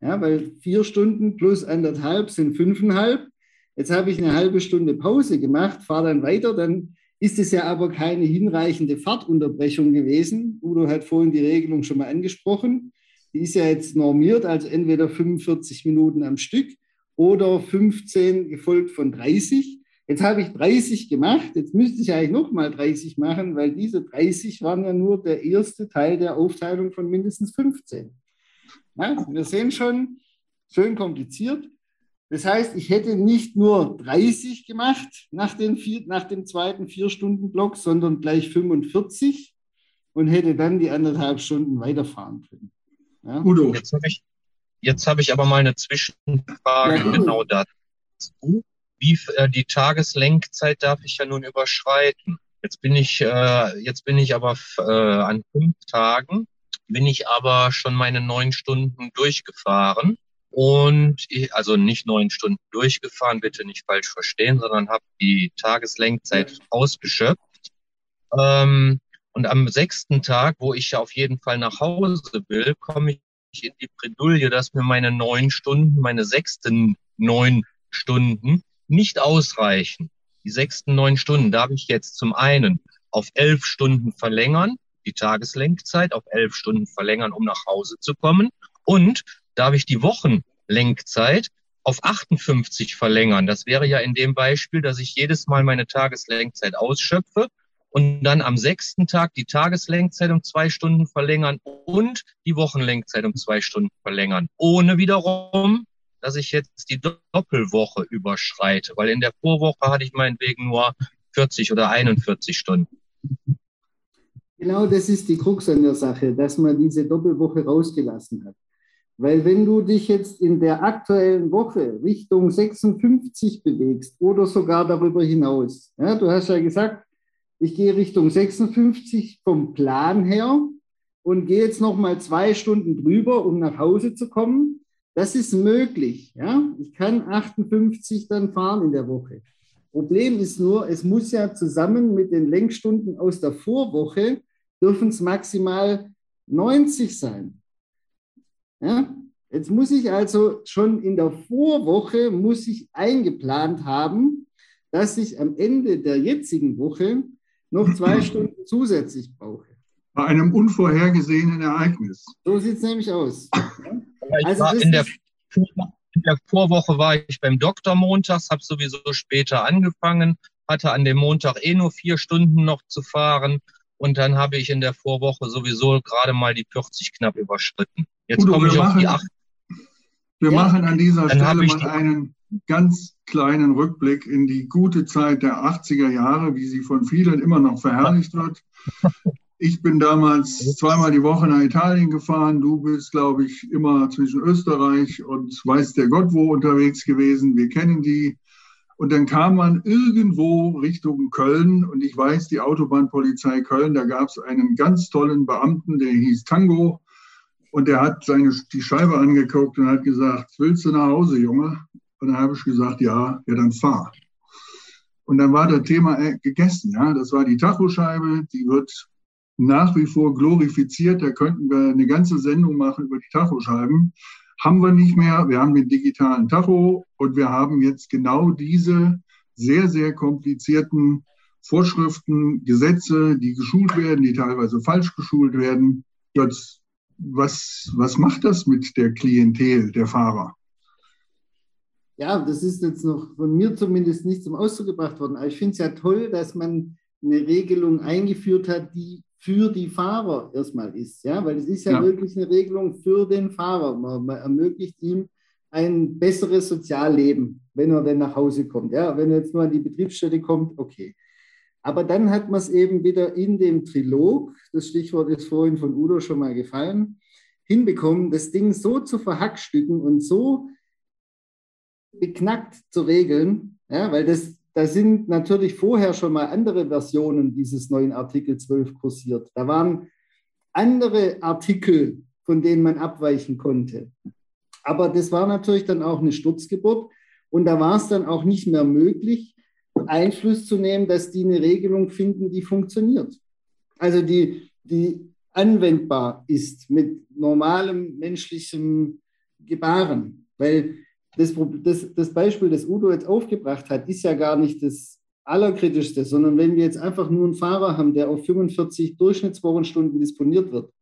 Ja, weil vier Stunden plus anderthalb sind fünfeinhalb. Jetzt habe ich eine halbe Stunde Pause gemacht, fahre dann weiter, dann ist es ja aber keine hinreichende Fahrtunterbrechung gewesen. Udo hat vorhin die Regelung schon mal angesprochen die ist ja jetzt normiert, also entweder 45 Minuten am Stück oder 15 gefolgt von 30. Jetzt habe ich 30 gemacht, jetzt müsste ich eigentlich nochmal 30 machen, weil diese 30 waren ja nur der erste Teil der Aufteilung von mindestens 15. Ja, wir sehen schon, schön kompliziert. Das heißt, ich hätte nicht nur 30 gemacht nach, vier, nach dem zweiten Vier-Stunden-Block, sondern gleich 45 und hätte dann die anderthalb Stunden weiterfahren können. Ja? Udo. Jetzt habe ich, hab ich aber mal eine Zwischenfrage ja, genau dazu. Wie äh, die Tageslenkzeit darf ich ja nun überschreiten. Jetzt bin ich, äh, jetzt bin ich aber äh, an fünf Tagen, bin ich aber schon meine neun Stunden durchgefahren. Und ich, also nicht neun Stunden durchgefahren, bitte nicht falsch verstehen, sondern habe die Tageslenkzeit ausgeschöpft. Ähm, und am sechsten Tag, wo ich ja auf jeden Fall nach Hause will, komme ich in die Bredouille, dass mir meine neun Stunden, meine sechsten neun Stunden nicht ausreichen. Die sechsten neun Stunden darf ich jetzt zum einen auf elf Stunden verlängern, die Tageslenkzeit auf elf Stunden verlängern, um nach Hause zu kommen. Und darf ich die Wochenlenkzeit auf 58 verlängern. Das wäre ja in dem Beispiel, dass ich jedes Mal meine Tageslenkzeit ausschöpfe und dann am sechsten Tag die Tageslenkzeit um zwei Stunden verlängern und die Wochenlenkzeit um zwei Stunden verlängern, ohne wiederum, dass ich jetzt die Doppelwoche überschreite, weil in der Vorwoche hatte ich meinetwegen nur 40 oder 41 Stunden. Genau das ist die Krux an der Sache, dass man diese Doppelwoche rausgelassen hat. Weil wenn du dich jetzt in der aktuellen Woche Richtung 56 bewegst oder sogar darüber hinaus, ja, du hast ja gesagt, ich gehe Richtung 56 vom Plan her und gehe jetzt noch mal zwei Stunden drüber, um nach Hause zu kommen. Das ist möglich. Ja? Ich kann 58 dann fahren in der Woche. Problem ist nur, es muss ja zusammen mit den Lenkstunden aus der Vorwoche, dürfen es maximal 90 sein. Ja? Jetzt muss ich also schon in der Vorwoche, muss ich eingeplant haben, dass ich am Ende der jetzigen Woche noch zwei [clears throat] Stunden zusätzlich brauche. Bei einem unvorhergesehenen Ereignis. So sieht es nämlich aus. Also in, der, in der Vorwoche war ich beim Doktor montags, habe sowieso später angefangen, hatte an dem Montag eh nur vier Stunden noch zu fahren und dann habe ich in der Vorwoche sowieso gerade mal die 40 knapp überschritten. Jetzt komme ich auf die 8. Wir ja. machen an dieser Dann Stelle mal einen ganz kleinen Rückblick in die gute Zeit der 80er Jahre, wie sie von vielen immer noch verherrlicht wird. Ich bin damals zweimal die Woche nach Italien gefahren. Du bist, glaube ich, immer zwischen Österreich und weiß der Gott wo unterwegs gewesen. Wir kennen die. Und dann kam man irgendwo Richtung Köln und ich weiß, die Autobahnpolizei Köln, da gab es einen ganz tollen Beamten, der hieß Tango und der hat seine, die Scheibe angeguckt und hat gesagt, willst du nach Hause, Junge? Und dann habe ich gesagt, ja, ja, dann fahr. Und dann war das Thema äh, gegessen. Ja, das war die Tachoscheibe, die wird nach wie vor glorifiziert. Da könnten wir eine ganze Sendung machen über die Tachoscheiben. Haben wir nicht mehr. Wir haben den digitalen Tacho und wir haben jetzt genau diese sehr, sehr komplizierten Vorschriften, Gesetze, die geschult werden, die teilweise falsch geschult werden. Das, was, was macht das mit der Klientel der Fahrer? Ja, das ist jetzt noch von mir zumindest nicht zum Ausdruck gebracht worden. Aber ich finde es ja toll, dass man eine Regelung eingeführt hat, die für die Fahrer erstmal ist. Ja, weil es ist ja, ja. wirklich eine Regelung für den Fahrer. Man, man, ermöglicht ihm ein besseres Sozialleben, wenn er dann nach Hause kommt. Ja, wenn er jetzt nur an die Betriebsstätte kommt, okay. Aber dann hat man es eben wieder in dem Trilog, das Stichwort ist vorhin von Udo schon mal gefallen, hinbekommen, das Ding so zu verhackstücken und so beknackt zu regeln, ja, weil das, da sind natürlich vorher schon mal andere Versionen dieses neuen Artikel 12 kursiert. Da waren andere Artikel, von denen man abweichen konnte. Aber das war natürlich dann auch eine Sturzgeburt und da war es dann auch nicht mehr möglich, Einfluss zu nehmen, dass die eine Regelung finden, die funktioniert. Also die, die anwendbar ist mit normalem menschlichem Gebaren. Weil das, das, das Beispiel, das Udo jetzt aufgebracht hat, ist ja gar nicht das Allerkritischste, sondern wenn wir jetzt einfach nur einen Fahrer haben, der auf 45 Durchschnittswochenstunden disponiert wird,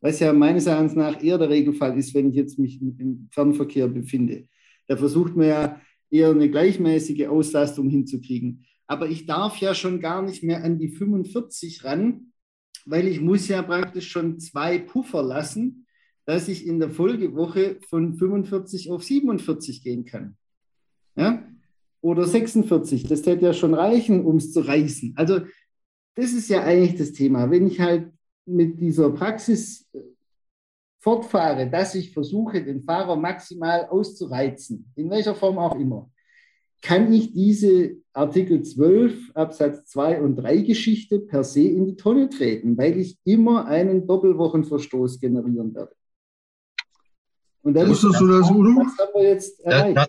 was ja meines Erachtens nach eher der Regelfall ist, wenn ich jetzt mich im Fernverkehr befinde. Da versucht man ja eher eine gleichmäßige Auslastung hinzukriegen. Aber ich darf ja schon gar nicht mehr an die 45 ran, weil ich muss ja praktisch schon zwei Puffer lassen, dass ich in der Folgewoche von 45 auf 47 gehen kann. Ja? Oder 46, das hätte ja schon reichen, um es zu reißen. Also das ist ja eigentlich das Thema. Wenn ich halt mit dieser Praxis äh, fortfahre, dass ich versuche, den Fahrer maximal auszureizen, in welcher Form auch immer, kann ich diese Artikel 12 Absatz 2 und 3 Geschichte per se in die Tonne treten, weil ich immer einen Doppelwochenverstoß generieren werde. Und dann Wusstest du das, Udo? Was haben wir jetzt erreicht? Das,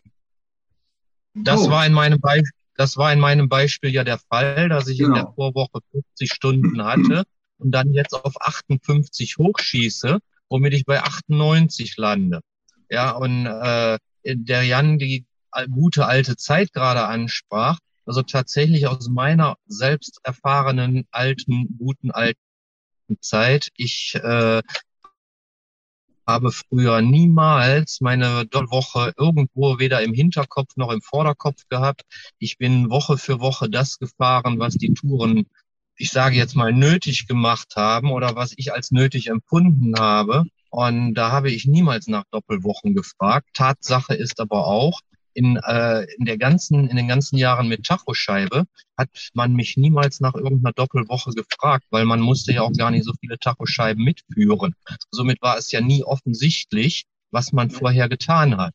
das, oh. war in meinem Beispiel. Das war in meinem Beispiel ja der Fall, dass ich genau. in der genau. Vorwoche 50 Stunden hatte und dann jetzt auf 58 hochschieße, womit ich bei 98 lande. Ja, und äh, der Jan die gute alte Zeit gerade ansprach, also tatsächlich aus meiner selbst erfahrenen alten, guten alten Zeit. Ich äh, habe früher niemals meine Woche irgendwo weder im Hinterkopf noch im Vorderkopf gehabt. Ich bin Woche für Woche das gefahren, was die Touren, ich sage jetzt mal, nötig gemacht haben oder was ich als nötig empfunden habe. Und da habe ich niemals nach Doppelwochen gefragt. Tatsache ist aber auch, in, äh, in der ganzen, in den ganzen Jahren mit Tachoscheibe hat man mich niemals nach irgendeiner Doppelwoche gefragt, weil man musste ja auch gar nicht so viele Tachoscheiben mitführen. Somit war es ja nie offensichtlich, was man vorher getan hat.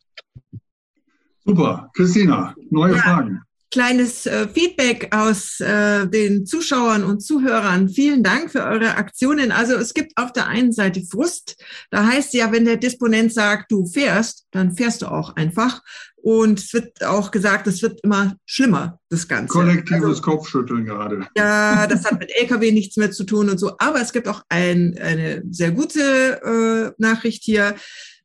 Super. Christina, neue ja. Fragen kleines äh, Feedback aus äh, den Zuschauern und Zuhörern. Vielen Dank für eure Aktionen. Also es gibt auf der einen Seite Frust. Da heißt ja, wenn der Disponent sagt, du fährst, dann fährst du auch einfach. Und es wird auch gesagt, es wird immer schlimmer, das Ganze. Kollektives also, Kopfschütteln gerade. Ja, das hat mit Lkw nichts mehr zu tun und so. Aber es gibt auch ein, eine sehr gute äh, Nachricht hier.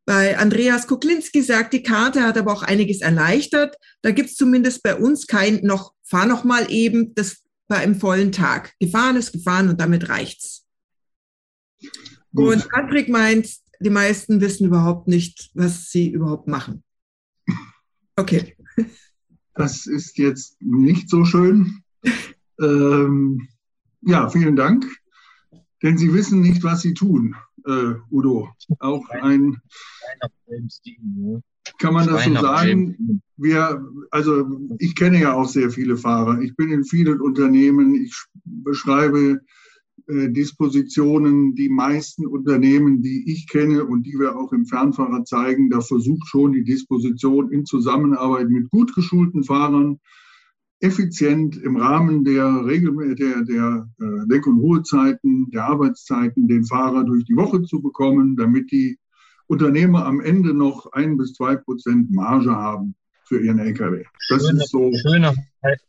Bei Andreas Kuklinski sagt, die Karte hat aber auch einiges erleichtert. Da gibt's zumindest bei uns kein noch, fahr noch mal eben, das bei einem vollen Tag. Gefahren ist gefahren und damit reicht's. Gut. Und Patrick meint, die meisten wissen überhaupt nicht, was sie überhaupt machen. Okay. Das ist jetzt nicht so schön. Ähm, ja, vielen Dank. Denn sie wissen nicht, was sie tun äh, Udo. Auch ein. Kann man das so sagen? Wir, also ich kenne ja auch sehr viele Fahrer. Ich bin in vielen Unternehmen. Ich beschreibe äh, Dispositionen. Die meisten Unternehmen, die ich kenne und die wir auch im Fernfahrer zeigen, da versucht schon die Disposition in Zusammenarbeit mit gut geschulten Fahrern effizient im Rahmen der, Regel, der, der äh, Lenk- und Ruhezeiten, der Arbeitszeiten den Fahrer durch die Woche zu bekommen, damit die Unternehmer am Ende noch ein bis zwei Prozent Marge haben für ihren LKW. Das schöne, ist so. Schöne,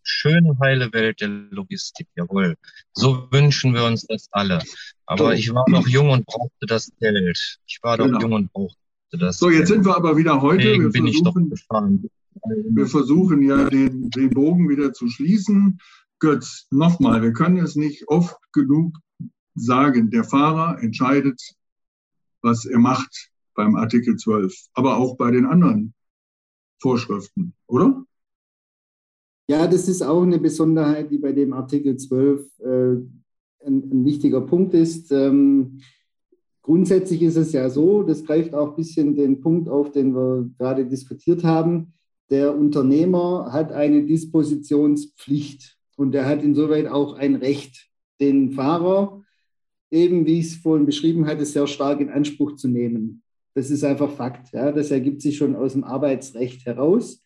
schöne heile Welt der Logistik, jawohl. So wünschen wir uns das alle. Aber so. ich war noch jung und brauchte das Geld. Ich war genau. doch jung und brauchte das. So, jetzt Geld. sind wir aber wieder heute. Deswegen wir bin ich doch gefahren. Wir versuchen ja den, den Bogen wieder zu schließen. Götz, nochmal, wir können es nicht oft genug sagen. Der Fahrer entscheidet, was er macht beim Artikel 12, aber auch bei den anderen Vorschriften, oder? Ja, das ist auch eine Besonderheit, die bei dem Artikel 12 äh, ein, ein, wichtiger Punkt ist. Ähm, grundsätzlich ist es ja so, das greift auch ein bisschen den Punkt auf, den wir gerade diskutiert haben der Unternehmer hat eine Dispositionspflicht und er hat insoweit auch ein Recht, den Fahrer, eben wie ich es vorhin beschrieben hatte, sehr stark in Anspruch zu nehmen. Das ist einfach Fakt. Ja? Das ergibt sich schon aus dem Arbeitsrecht heraus,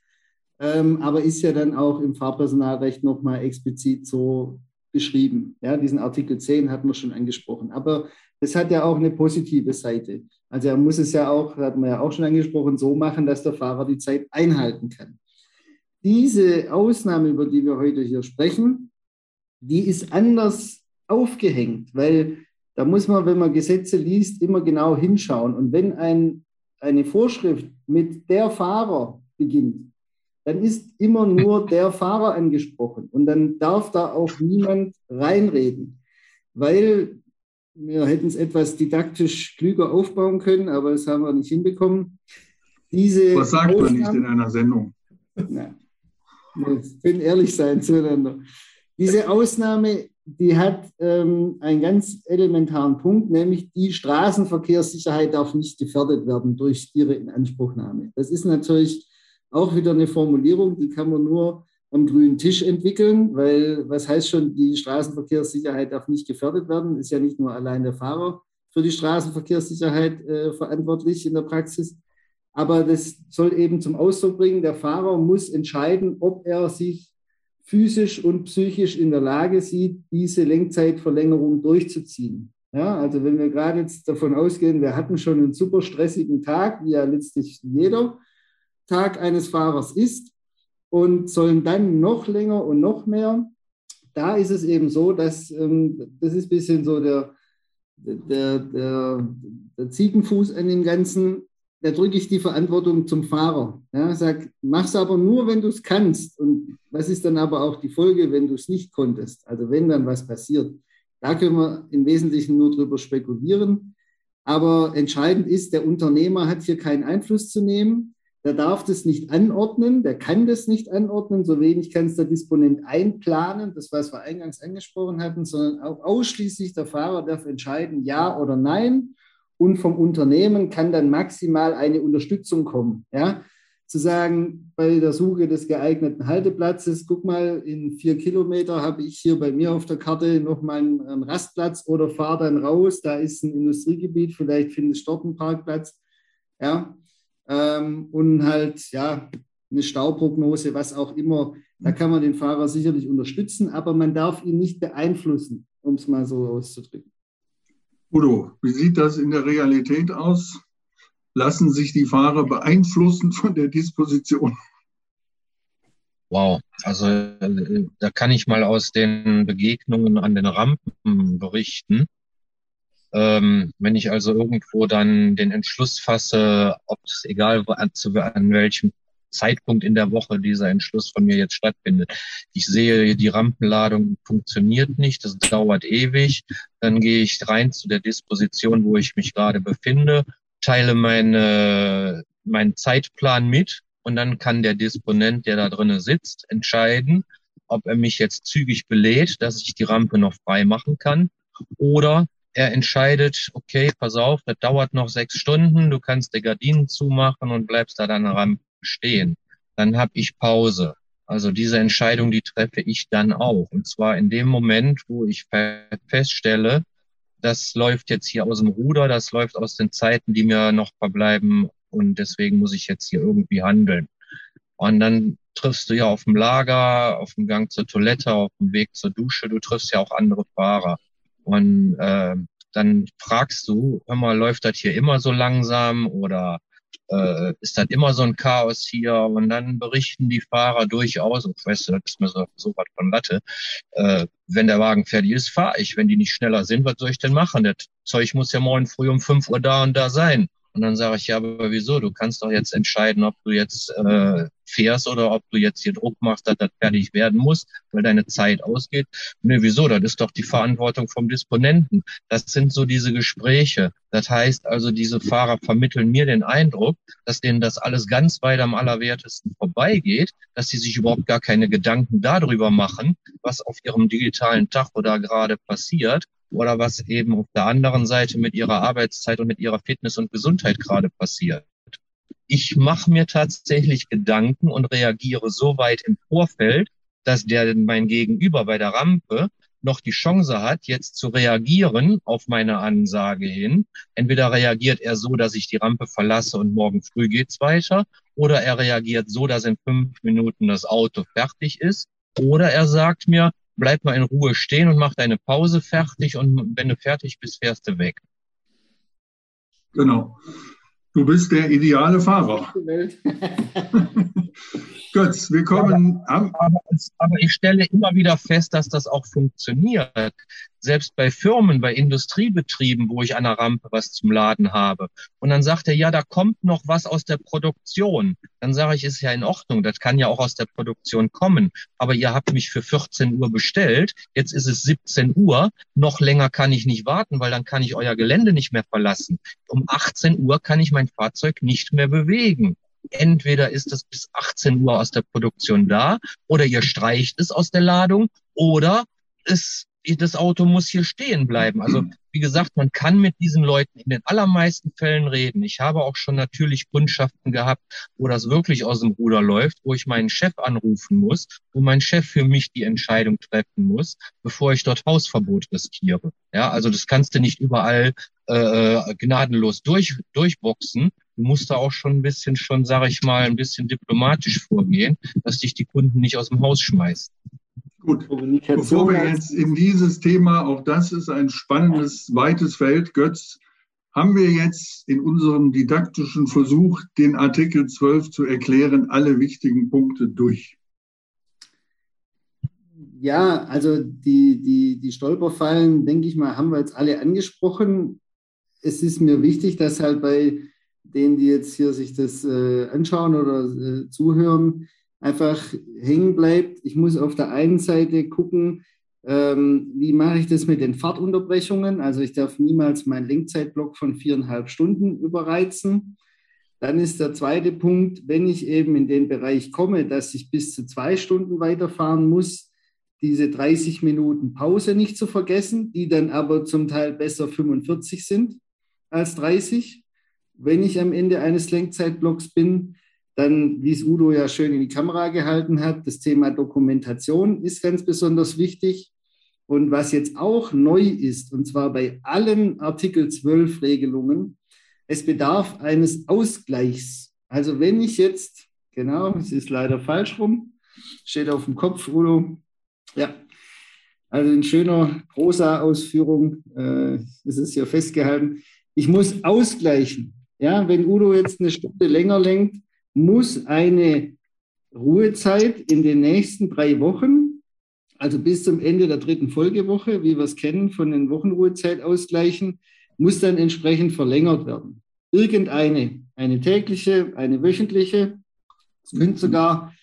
ähm, aber ist ja dann auch im Fahrpersonalrecht nochmal explizit so beschrieben. Ja? Diesen Artikel 10 hatten wir schon angesprochen. Aber das hat ja auch eine positive Seite. Also er muss es ja auch, hat man ja auch schon angesprochen, so machen, dass der Fahrer die Zeit einhalten kann. Diese Ausnahme, über die wir heute hier sprechen, die ist anders aufgehängt, weil da muss man, wenn man Gesetze liest, immer genau hinschauen. Und wenn ein, eine Vorschrift mit der Fahrer beginnt, dann ist immer nur [laughs] der Fahrer angesprochen und dann darf da auch niemand reinreden, weil wir hätten es etwas didaktisch klüger aufbauen können, aber das haben wir nicht hinbekommen. Diese Was sagt Ausnahmen, man nicht in einer Sendung? Na, wir können ehrlich sein zueinander. Diese Ausnahme, die hat ähm, einen ganz elementaren Punkt, nämlich die Straßenverkehrssicherheit darf nicht gefährdet werden durch ihre Inanspruchnahme. Das ist natürlich auch wieder eine Formulierung, die kann man nur am grünen Tisch entwickeln, weil was heißt schon, die Straßenverkehrssicherheit darf nicht gefährdet werden, ist ja nicht nur allein der Fahrer für die Straßenverkehrssicherheit äh, verantwortlich in der Praxis. Aber das soll eben zum Ausdruck bringen, der Fahrer muss entscheiden, ob er sich physisch und psychisch in der Lage sieht, diese Lenkzeitverlängerung durchzuziehen. Ja, also wenn wir gerade jetzt davon ausgehen, wir hatten schon einen super stressigen Tag, wie ja letztlich jeder Tag eines Fahrers ist, und sollen dann noch länger und noch mehr. Da ist es eben so, dass ähm, das ist ein bisschen so der, der, der, der Ziegenfuß an dem Ganzen. Da drücke ich die Verantwortung zum Fahrer. Ja, sag, mach's aber nur, wenn du es kannst. Und was ist dann aber auch die Folge, wenn du es nicht konntest? Also wenn dann was passiert. Da können wir im Wesentlichen nur drüber spekulieren. Aber entscheidend ist, der Unternehmer hat hier keinen Einfluss zu nehmen. Der darf das nicht anordnen, der kann das nicht anordnen, so wenig kann es der Disponent einplanen, das was wir eingangs angesprochen hatten, sondern auch ausschließlich der Fahrer darf entscheiden, ja oder nein. Und vom Unternehmen kann dann maximal eine Unterstützung kommen. Ja? Zu sagen, bei der Suche des geeigneten Halteplatzes, guck mal, in vier Kilometer habe ich hier bei mir auf der Karte nochmal einen Rastplatz oder fahre dann raus, da ist ein Industriegebiet, vielleicht findest du dort einen Parkplatz Ja, ähm, und halt, ja, eine Stauprognose, was auch immer. Da kann man den Fahrer sicherlich unterstützen, aber man darf ihn nicht beeinflussen, um es mal so auszudrücken. Udo, wie sieht das in der Realität aus? Lassen sich die Fahrer beeinflussen von der Disposition? Wow, also äh, da kann ich mal aus den Begegnungen an den Rampen berichten. Ähm, wenn ich also irgendwo dann den Entschluss fasse, ob es egal an, zu, an welchem Zeitpunkt in der Woche dieser Entschluss von mir jetzt stattfindet. Ich sehe, die Rampenladung funktioniert nicht, das dauert ewig. Dann gehe ich rein zu der Disposition, wo ich mich gerade befinde, teile meine, meinen Zeitplan mit und dann kann der Disponent, der da drinnen sitzt, entscheiden, ob er mich jetzt zügig belädt, dass ich die Rampe noch frei machen kann oder er entscheidet, okay, pass auf, das dauert noch sechs Stunden, du kannst die Gardinen zumachen und bleibst da deine Rampe stehen. Dann habe ich Pause. Also diese Entscheidung, die treffe ich dann auch. Und zwar in dem Moment, wo ich feststelle, das läuft jetzt hier aus dem Ruder, das läuft aus den Zeiten, die mir noch verbleiben und deswegen muss ich jetzt hier irgendwie handeln. Und dann triffst du ja auf dem Lager, auf dem Gang zur Toilette, auf dem Weg zur Dusche, du triffst ja auch andere Fahrer. Und äh, dann fragst du, hör mal, läuft das hier immer so langsam oder äh, ist das immer so ein Chaos hier und dann berichten die Fahrer durchaus, und weißt du, das ist mir so, so was von Latte, äh, wenn der Wagen fertig ist, fahre ich. Wenn die nicht schneller sind, was soll ich denn machen? Das Zeug muss ja morgen früh um fünf Uhr da und da sein. Und dann sage ich, ja, aber wieso? Du kannst doch jetzt entscheiden, ob du jetzt äh, fährst oder ob du jetzt hier Druck machst, dass das fertig werden muss, weil deine Zeit ausgeht. Nö, wieso? Das ist doch die Verantwortung vom Disponenten. Das sind so diese Gespräche. Das heißt also, diese Fahrer vermitteln mir den Eindruck, dass denen das alles ganz weit am allerwertesten vorbeigeht, dass sie sich überhaupt gar keine Gedanken darüber machen, was auf ihrem digitalen Tacho da gerade passiert oder was eben auf der anderen Seite mit ihrer Arbeitszeit und mit ihrer Fitness und Gesundheit gerade passiert. Ich mache mir tatsächlich Gedanken und reagiere so weit im Vorfeld, dass der mein Gegenüber bei der Rampe noch die Chance hat, jetzt zu reagieren auf meine Ansage hin. Entweder reagiert er so, dass ich die Rampe verlasse und morgen früh geht's weiter, oder er reagiert so, dass in fünf Minuten das Auto fertig ist, oder er sagt mir, bleib mal in Ruhe stehen und mach deine Pause fertig und wenn du fertig bist, fährst du weg. Genau. Du bist der ideale Fahrer. [laughs] Götz, wir kommen. Aber, aber, aber, ich stelle immer wieder fest, dass das auch funktioniert. Selbst bei Firmen, bei Industriebetrieben, wo ich an der Rampe was zum Laden habe. Und dann sagt er, ja, da kommt noch was aus der Produktion. Dann sage ich, ist ja in Ordnung, das kann ja auch aus der Produktion kommen. Aber ihr habt mich für 14 Uhr bestellt, jetzt ist es 17 Uhr, noch länger kann ich nicht warten, weil dann kann ich euer Gelände nicht mehr verlassen. Um 18 Uhr kann ich mein Fahrzeug nicht mehr bewegen. Entweder ist es bis 18 Uhr aus der Produktion da oder ihr streicht es aus der Ladung oder es, das Auto muss hier stehen bleiben. Also wie gesagt, man kann mit diesen Leuten in den allermeisten Fällen reden. Ich habe auch schon natürlich Kundschaften gehabt, wo das wirklich aus dem Ruder läuft, wo ich meinen Chef anrufen muss, wo mein Chef für mich die Entscheidung treffen muss, bevor ich dort Hausverbot riskiere. Ja, also das kannst du nicht überall äh, gnadenlos durch, durchboxen. Du musst da auch schon ein bisschen, schon, sage ich mal, ein bisschen diplomatisch vorgehen, dass dich die Kunden nicht aus dem Haus schmeißen. Gut, bevor wir jetzt in dieses Thema, auch das ist ein spannendes, weites Feld, Götz, haben wir jetzt in unserem didaktischen Versuch, den Artikel 12 zu erklären, alle wichtigen Punkte durch. Ja, also die, die, die Stolperfallen, denke ich mal, haben wir jetzt alle angesprochen. Es ist mir wichtig, dass halt bei denen, die jetzt hier sich das äh, anschauen oder äh, zuhören, einfach hängen bleibt. Ich muss auf der einen Seite gucken, ähm, wie mache ich das mit den Fahrtunterbrechungen. Also ich darf niemals meinen Lenkzeitblock von viereinhalb Stunden überreizen. Dann ist der zweite Punkt, wenn ich eben in den Bereich komme, dass ich bis zu zwei Stunden weiterfahren muss, diese 30 Minuten Pause nicht zu vergessen, die dann aber zum Teil besser 45 sind als 30. Wenn ich am Ende eines Lenkzeitblocks bin, dann, wie es Udo ja schön in die Kamera gehalten hat, das Thema Dokumentation ist ganz besonders wichtig. Und was jetzt auch neu ist, und zwar bei allen Artikel 12 Regelungen, es bedarf eines Ausgleichs. Also wenn ich jetzt, genau, es ist leider falsch rum, steht auf dem Kopf, Udo, ja, also in schöner Prosa-Ausführung äh, ist es hier festgehalten. Ich muss ausgleichen. Ja, wenn Udo jetzt eine Stunde länger lenkt, muss eine Ruhezeit in den nächsten drei Wochen, also bis zum Ende der dritten Folgewoche, wie wir es kennen von den Wochenruhezeitausgleichen, muss dann entsprechend verlängert werden. Irgendeine, eine tägliche, eine wöchentliche, es könnte sogar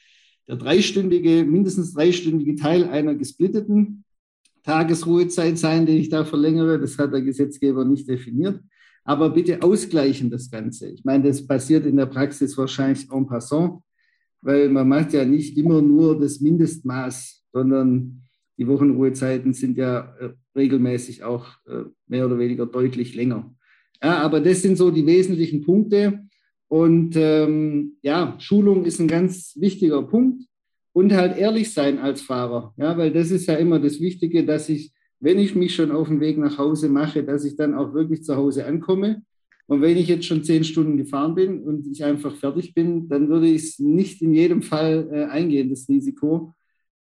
der dreistündige, mindestens dreistündige Teil einer gesplitteten Tagesruhezeit sein, den ich da verlängere. Das hat der Gesetzgeber nicht definiert. Aber bitte ausgleichen das Ganze. Ich meine, das passiert in der Praxis wahrscheinlich en passant, weil man macht ja nicht immer nur das Mindestmaß, sondern die Wochenruhezeiten sind ja äh, regelmäßig auch äh, mehr oder weniger deutlich länger. Ja, aber das sind so die wesentlichen Punkte. Und ähm, ja, Schulung ist ein ganz wichtiger Punkt und halt ehrlich sein als Fahrer. Ja, weil das ist ja immer das Wichtige, dass ich, wenn ich mich schon auf den Weg nach Hause mache, dass ich dann auch wirklich zu Hause ankomme. Und wenn ich jetzt schon zehn Stunden gefahren bin und ich einfach fertig bin, dann würde ich es nicht in jedem Fall äh, eingehen, das Risiko,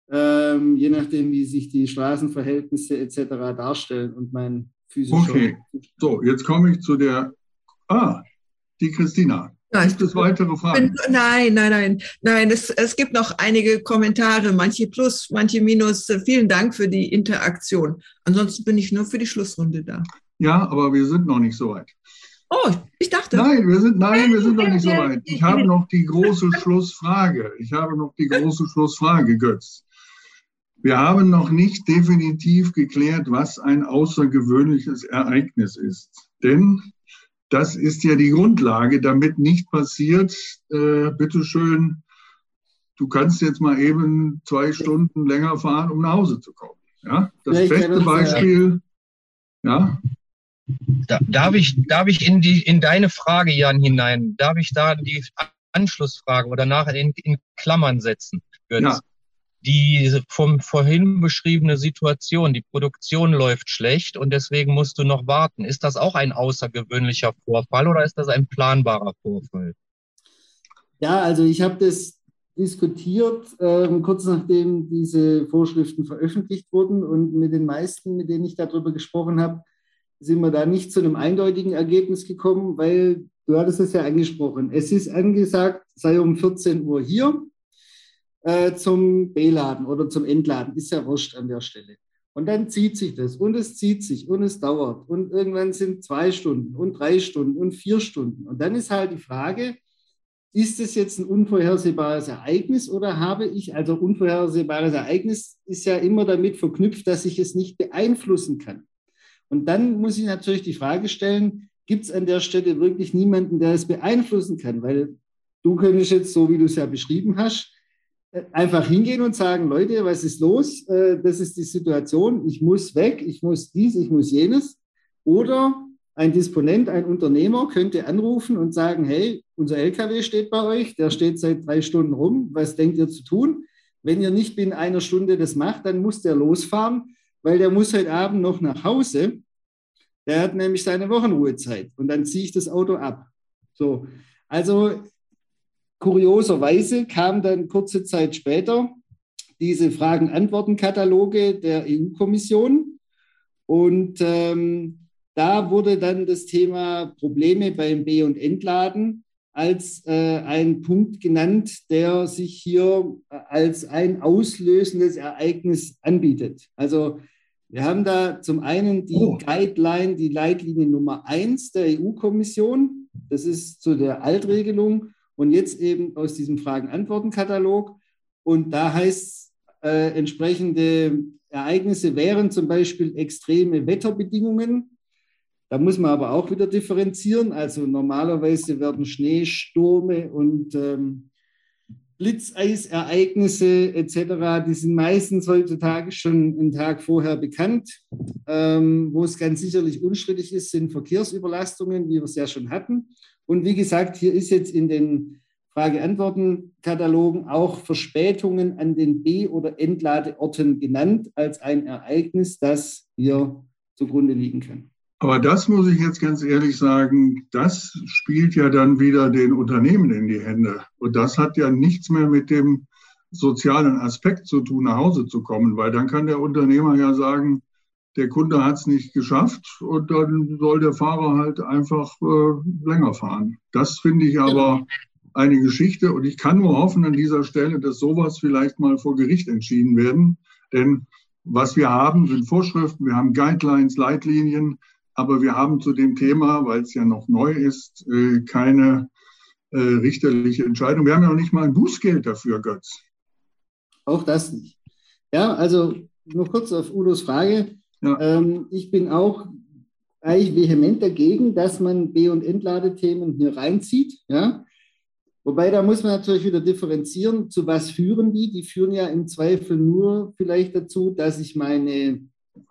ähm, je nachdem, wie sich die Straßenverhältnisse etc. darstellen und mein physischer. Okay, so, jetzt komme ich zu der. Ah, die Christina. Gibt es weitere Fragen? Bin, nein, nein, nein, nein. Es, es gibt noch einige Kommentare, manche plus, manche minus. Vielen Dank für die Interaktion. Ansonsten bin ich nur für die Schlussrunde da. Ja, aber wir sind noch nicht so weit. Oh, ich dachte. Nein, wir sind, nein, wir sind noch nicht so weit. Ich habe noch die große Schlussfrage. Ich habe noch die große Schlussfrage, Götz. Wir haben noch nicht definitiv geklärt, was ein außergewöhnliches Ereignis ist. Denn das ist ja die Grundlage, damit nicht passiert, äh, bitteschön, du kannst jetzt mal eben zwei Stunden länger fahren, um nach Hause zu kommen. Ja, das ja, beste Beispiel, ja. Da, darf ich, darf ich in die, in deine Frage, Jan, hinein, darf ich da die Anschlussfrage oder nachher in, in Klammern setzen? Götz? Ja die vom vorhin beschriebene Situation, die Produktion läuft schlecht und deswegen musst du noch warten. Ist das auch ein außergewöhnlicher Vorfall oder ist das ein planbarer Vorfall? Ja, also ich habe das diskutiert, äh, kurz nachdem diese Vorschriften veröffentlicht wurden und mit den meisten, mit denen ich darüber gesprochen habe, sind wir da nicht zu einem eindeutigen Ergebnis gekommen, weil du hattest es ja angesprochen. Es ist angesagt, sei um 14 Uhr hier äh, zum B-Laden oder zum Entladen. Ist ja wurscht an der Stelle. Und dann zieht sich das und es zieht sich und es dauert. Und irgendwann sind zwei Stunden und drei Stunden und vier Stunden. Und dann ist halt die Frage, ist es jetzt ein unvorhersehbares Ereignis oder habe ich, also unvorhersehbares Ereignis ist ja immer damit verknüpft, dass ich es nicht beeinflussen kann. Und dann muss ich natürlich die Frage stellen, gibt es an der Stelle wirklich niemanden, der es beeinflussen kann? Weil du könntest jetzt, so wie du es ja beschrieben hast, einfach hingehen und sagen, Leute, was ist los? Äh, das ist die Situation, ich muss weg, ich muss dies, ich muss jenes. Oder ein Disponent, ein Unternehmer könnte anrufen und sagen, hey, unser LKW steht bei euch, der steht seit drei Stunden rum, was denkt ihr zu tun? Wenn ihr nicht binnen einer Stunde das macht, dann muss der losfahren, weil der muss heute Abend noch nach Hause. Der hat nämlich seine Wochenruhezeit und dann ziehe ich das Auto ab. So, also Kurioserweise kam dann kurze Zeit später diese Fragen-Antworten-Kataloge der EU-Kommission und ähm, da wurde dann das Thema Probleme beim B- und Entladen als äh, ein Punkt genannt, der sich hier äh, als ein auslösendes Ereignis anbietet. Also wir haben da zum einen die oh. Guideline, die Leitlinie Nummer eins der EU-Kommission. Das ist zu der Altregelung und jetzt eben aus diesem Fragen-Antworten-Katalog. Und da heißt es, äh, entsprechende Ereignisse wären zum Beispiel extreme Wetterbedingungen. Da muss man aber auch wieder differenzieren. Also normalerweise werden Schneestürme und ähm, Blitzeisereignisse etc., die sind meistens heutzutage schon einen Tag vorher bekannt. Ähm, wo es ganz sicherlich unstrittig ist, sind Verkehrsüberlastungen, wie wir es ja schon hatten. Und wie gesagt, hier ist jetzt in den Frage-Antworten-Katalogen auch Verspätungen an den B- oder Entladeorten genannt als ein Ereignis, das hier zugrunde liegen kann. Aber das muss ich jetzt ganz ehrlich sagen, das spielt ja dann wieder den Unternehmen in die Hände. Und das hat ja nichts mehr mit dem sozialen Aspekt zu tun, nach Hause zu kommen, weil dann kann der Unternehmer ja sagen, der Kunde hat es nicht geschafft und dann soll der Fahrer halt einfach äh, länger fahren. Das finde ich aber eine Geschichte und ich kann nur hoffen an dieser Stelle, dass sowas vielleicht mal vor Gericht entschieden werden. Denn was wir haben, sind Vorschriften, wir haben Guidelines, Leitlinien, aber wir haben zu dem Thema, weil es ja noch neu ist, äh, keine äh, richterliche Entscheidung. Wir haben ja noch nicht mal ein Bußgeld dafür, Götz. Auch das nicht. Ja, also noch kurz auf Udos Frage. Ja. Ähm, ich bin auch eigentlich vehement dagegen, dass man B- und Entladethemen hier reinzieht. Ja? Wobei, da muss man natürlich wieder differenzieren, zu was führen die? Die führen ja im Zweifel nur vielleicht dazu, dass ich meine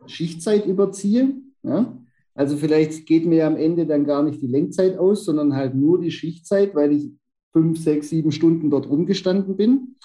Schichtzeit überziehe. Ja? Also vielleicht geht mir am Ende dann gar nicht die Lenkzeit aus, sondern halt nur die Schichtzeit, weil ich fünf, sechs, sieben Stunden dort rumgestanden bin.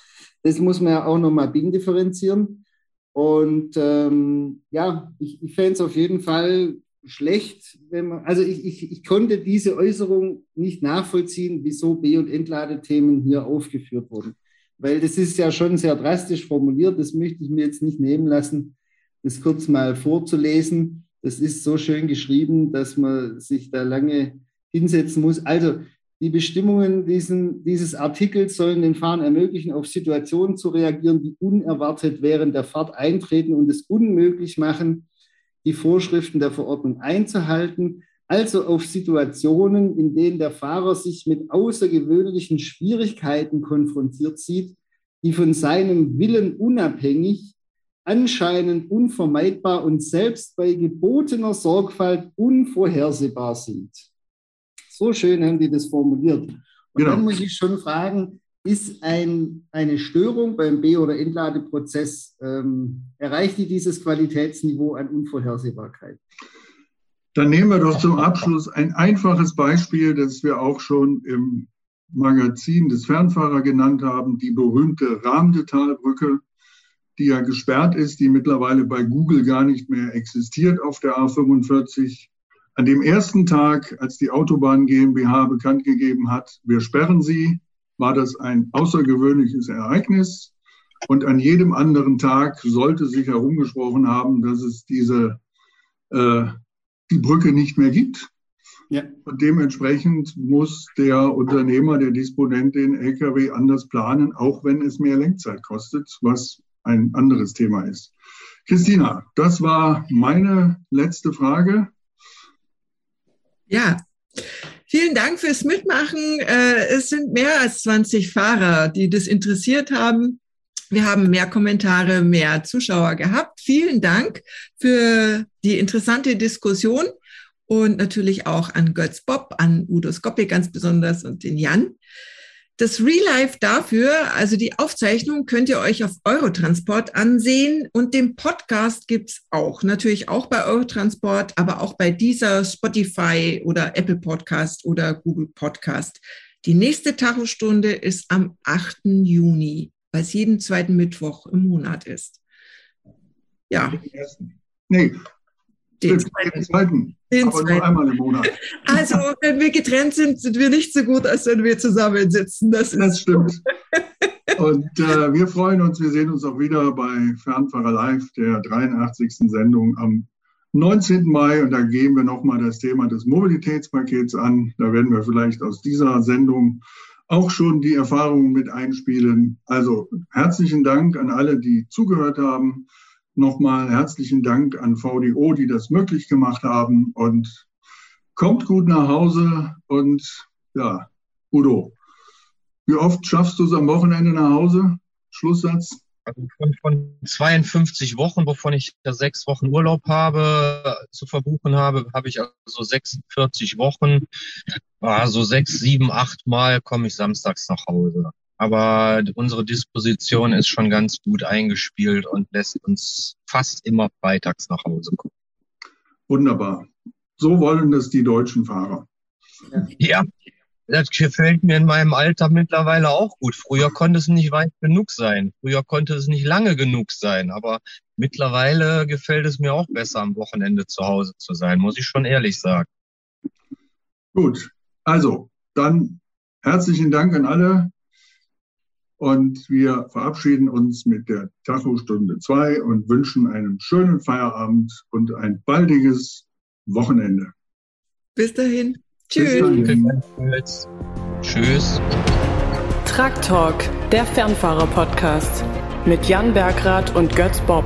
Das muss man ja auch nochmal Bing differenzieren. Und ähm, ja, ich, ich fände es auf jeden Fall schlecht, wenn man, also ich, ich, ich konnte diese Äußerung nicht nachvollziehen, wieso B- und Entladethemen hier aufgeführt wurden. Weil das ist ja schon sehr drastisch formuliert, das möchte ich mir jetzt nicht nehmen lassen, das kurz mal vorzulesen. Das ist so schön geschrieben, dass man sich da lange hinsetzen muss. Also die Bestimmungen diesen, dieses Artikels sollen den Fahrern ermöglichen, auf Situationen zu reagieren, die unerwartet während der Fahrt eintreten und es unmöglich machen, die Vorschriften der Verordnung einzuhalten, also auf Situationen, in denen der Fahrer sich mit außergewöhnlichen Schwierigkeiten konfrontiert sieht, die von seinem Willen unabhängig, anscheinend unvermeidbar und selbst bei gebotener Sorgfalt unvorhersehbar sind. So schön haben die das formuliert. Und genau. dann muss ich schon fragen, ist ein, eine Störung beim B- oder Entladeprozess, ähm, erreicht die dieses Qualitätsniveau an Unvorhersehbarkeit? Dann nehmen wir doch zum Abschluss ein einfaches Beispiel, das wir auch schon im Magazin des Fernfahrer genannt haben, die berühmte Rahmdetalbrücke, die ja gesperrt ist, die mittlerweile bei Google gar nicht mehr existiert auf der A45. An dem ersten Tag, als die Autobahn GmbH bekannt gegeben hat, wir sperren sie, war das ein außergewöhnliches Ereignis. Und an jedem anderen Tag sollte sich herumgesprochen haben, dass es diese, äh, die Brücke nicht mehr gibt. Ja. Und dementsprechend muss der Unternehmer, der Disponent den LKW anders planen, auch wenn es mehr Lenkzeit kostet, was ein anderes Thema ist. Christina, das war meine letzte Frage. Ja, vielen Dank fürs Mitmachen. Äh, es sind mehr als 20 Fahrer, die das interessiert haben. Wir haben mehr Kommentare, mehr Zuschauer gehabt. Vielen Dank für die interessante Diskussion und natürlich auch an Götz Bob, an Udo Skoppe ganz besonders und den Jan. Das Real Life dafür, also die Aufzeichnung, könnt ihr euch auf Eurotransport ansehen und den Podcast gibt's auch. Natürlich auch bei Eurotransport, aber auch bei dieser Spotify oder Apple Podcast oder Google Podcast. Die nächste Tachostunde ist am 8. Juni, weil es jeden zweiten Mittwoch im Monat ist. Ja. Nee, den zweiten. zweiten. Den aber zweiten. nur einmal im Monat. [laughs] Also, wenn wir getrennt sind, sind wir nicht so gut, als wenn wir zusammensitzen. Das, das stimmt. [laughs] Und äh, wir freuen uns, wir sehen uns auch wieder bei Fernfahrer Live, der 83. Sendung am 19. Mai. Und da gehen wir nochmal das Thema des Mobilitätspakets an. Da werden wir vielleicht aus dieser Sendung auch schon die Erfahrungen mit einspielen. Also herzlichen Dank an alle, die zugehört haben. Nochmal herzlichen Dank an VDO, die das möglich gemacht haben und kommt gut nach Hause und ja, Udo, wie oft schaffst du es am Wochenende nach Hause? Schlusssatz? Also von, von 52 Wochen, wovon ich da sechs Wochen Urlaub habe, zu verbuchen habe, habe ich also 46 Wochen. Also sechs, sieben, acht Mal komme ich samstags nach Hause. Aber unsere Disposition ist schon ganz gut eingespielt und lässt uns fast immer freitags nach Hause kommen. Wunderbar. So wollen das die deutschen Fahrer. Ja, das gefällt mir in meinem Alter mittlerweile auch gut. Früher konnte es nicht weit genug sein. Früher konnte es nicht lange genug sein. Aber mittlerweile gefällt es mir auch besser, am Wochenende zu Hause zu sein, muss ich schon ehrlich sagen. Gut, also dann herzlichen Dank an alle. Und wir verabschieden uns mit der Tacho-Stunde 2 und wünschen einen schönen Feierabend und ein baldiges Wochenende. Bis dahin. Tschüss. Bis dahin. Tschüss. Truck Talk, der Fernfahrer-Podcast mit Jan Bergrath und Götz Bob.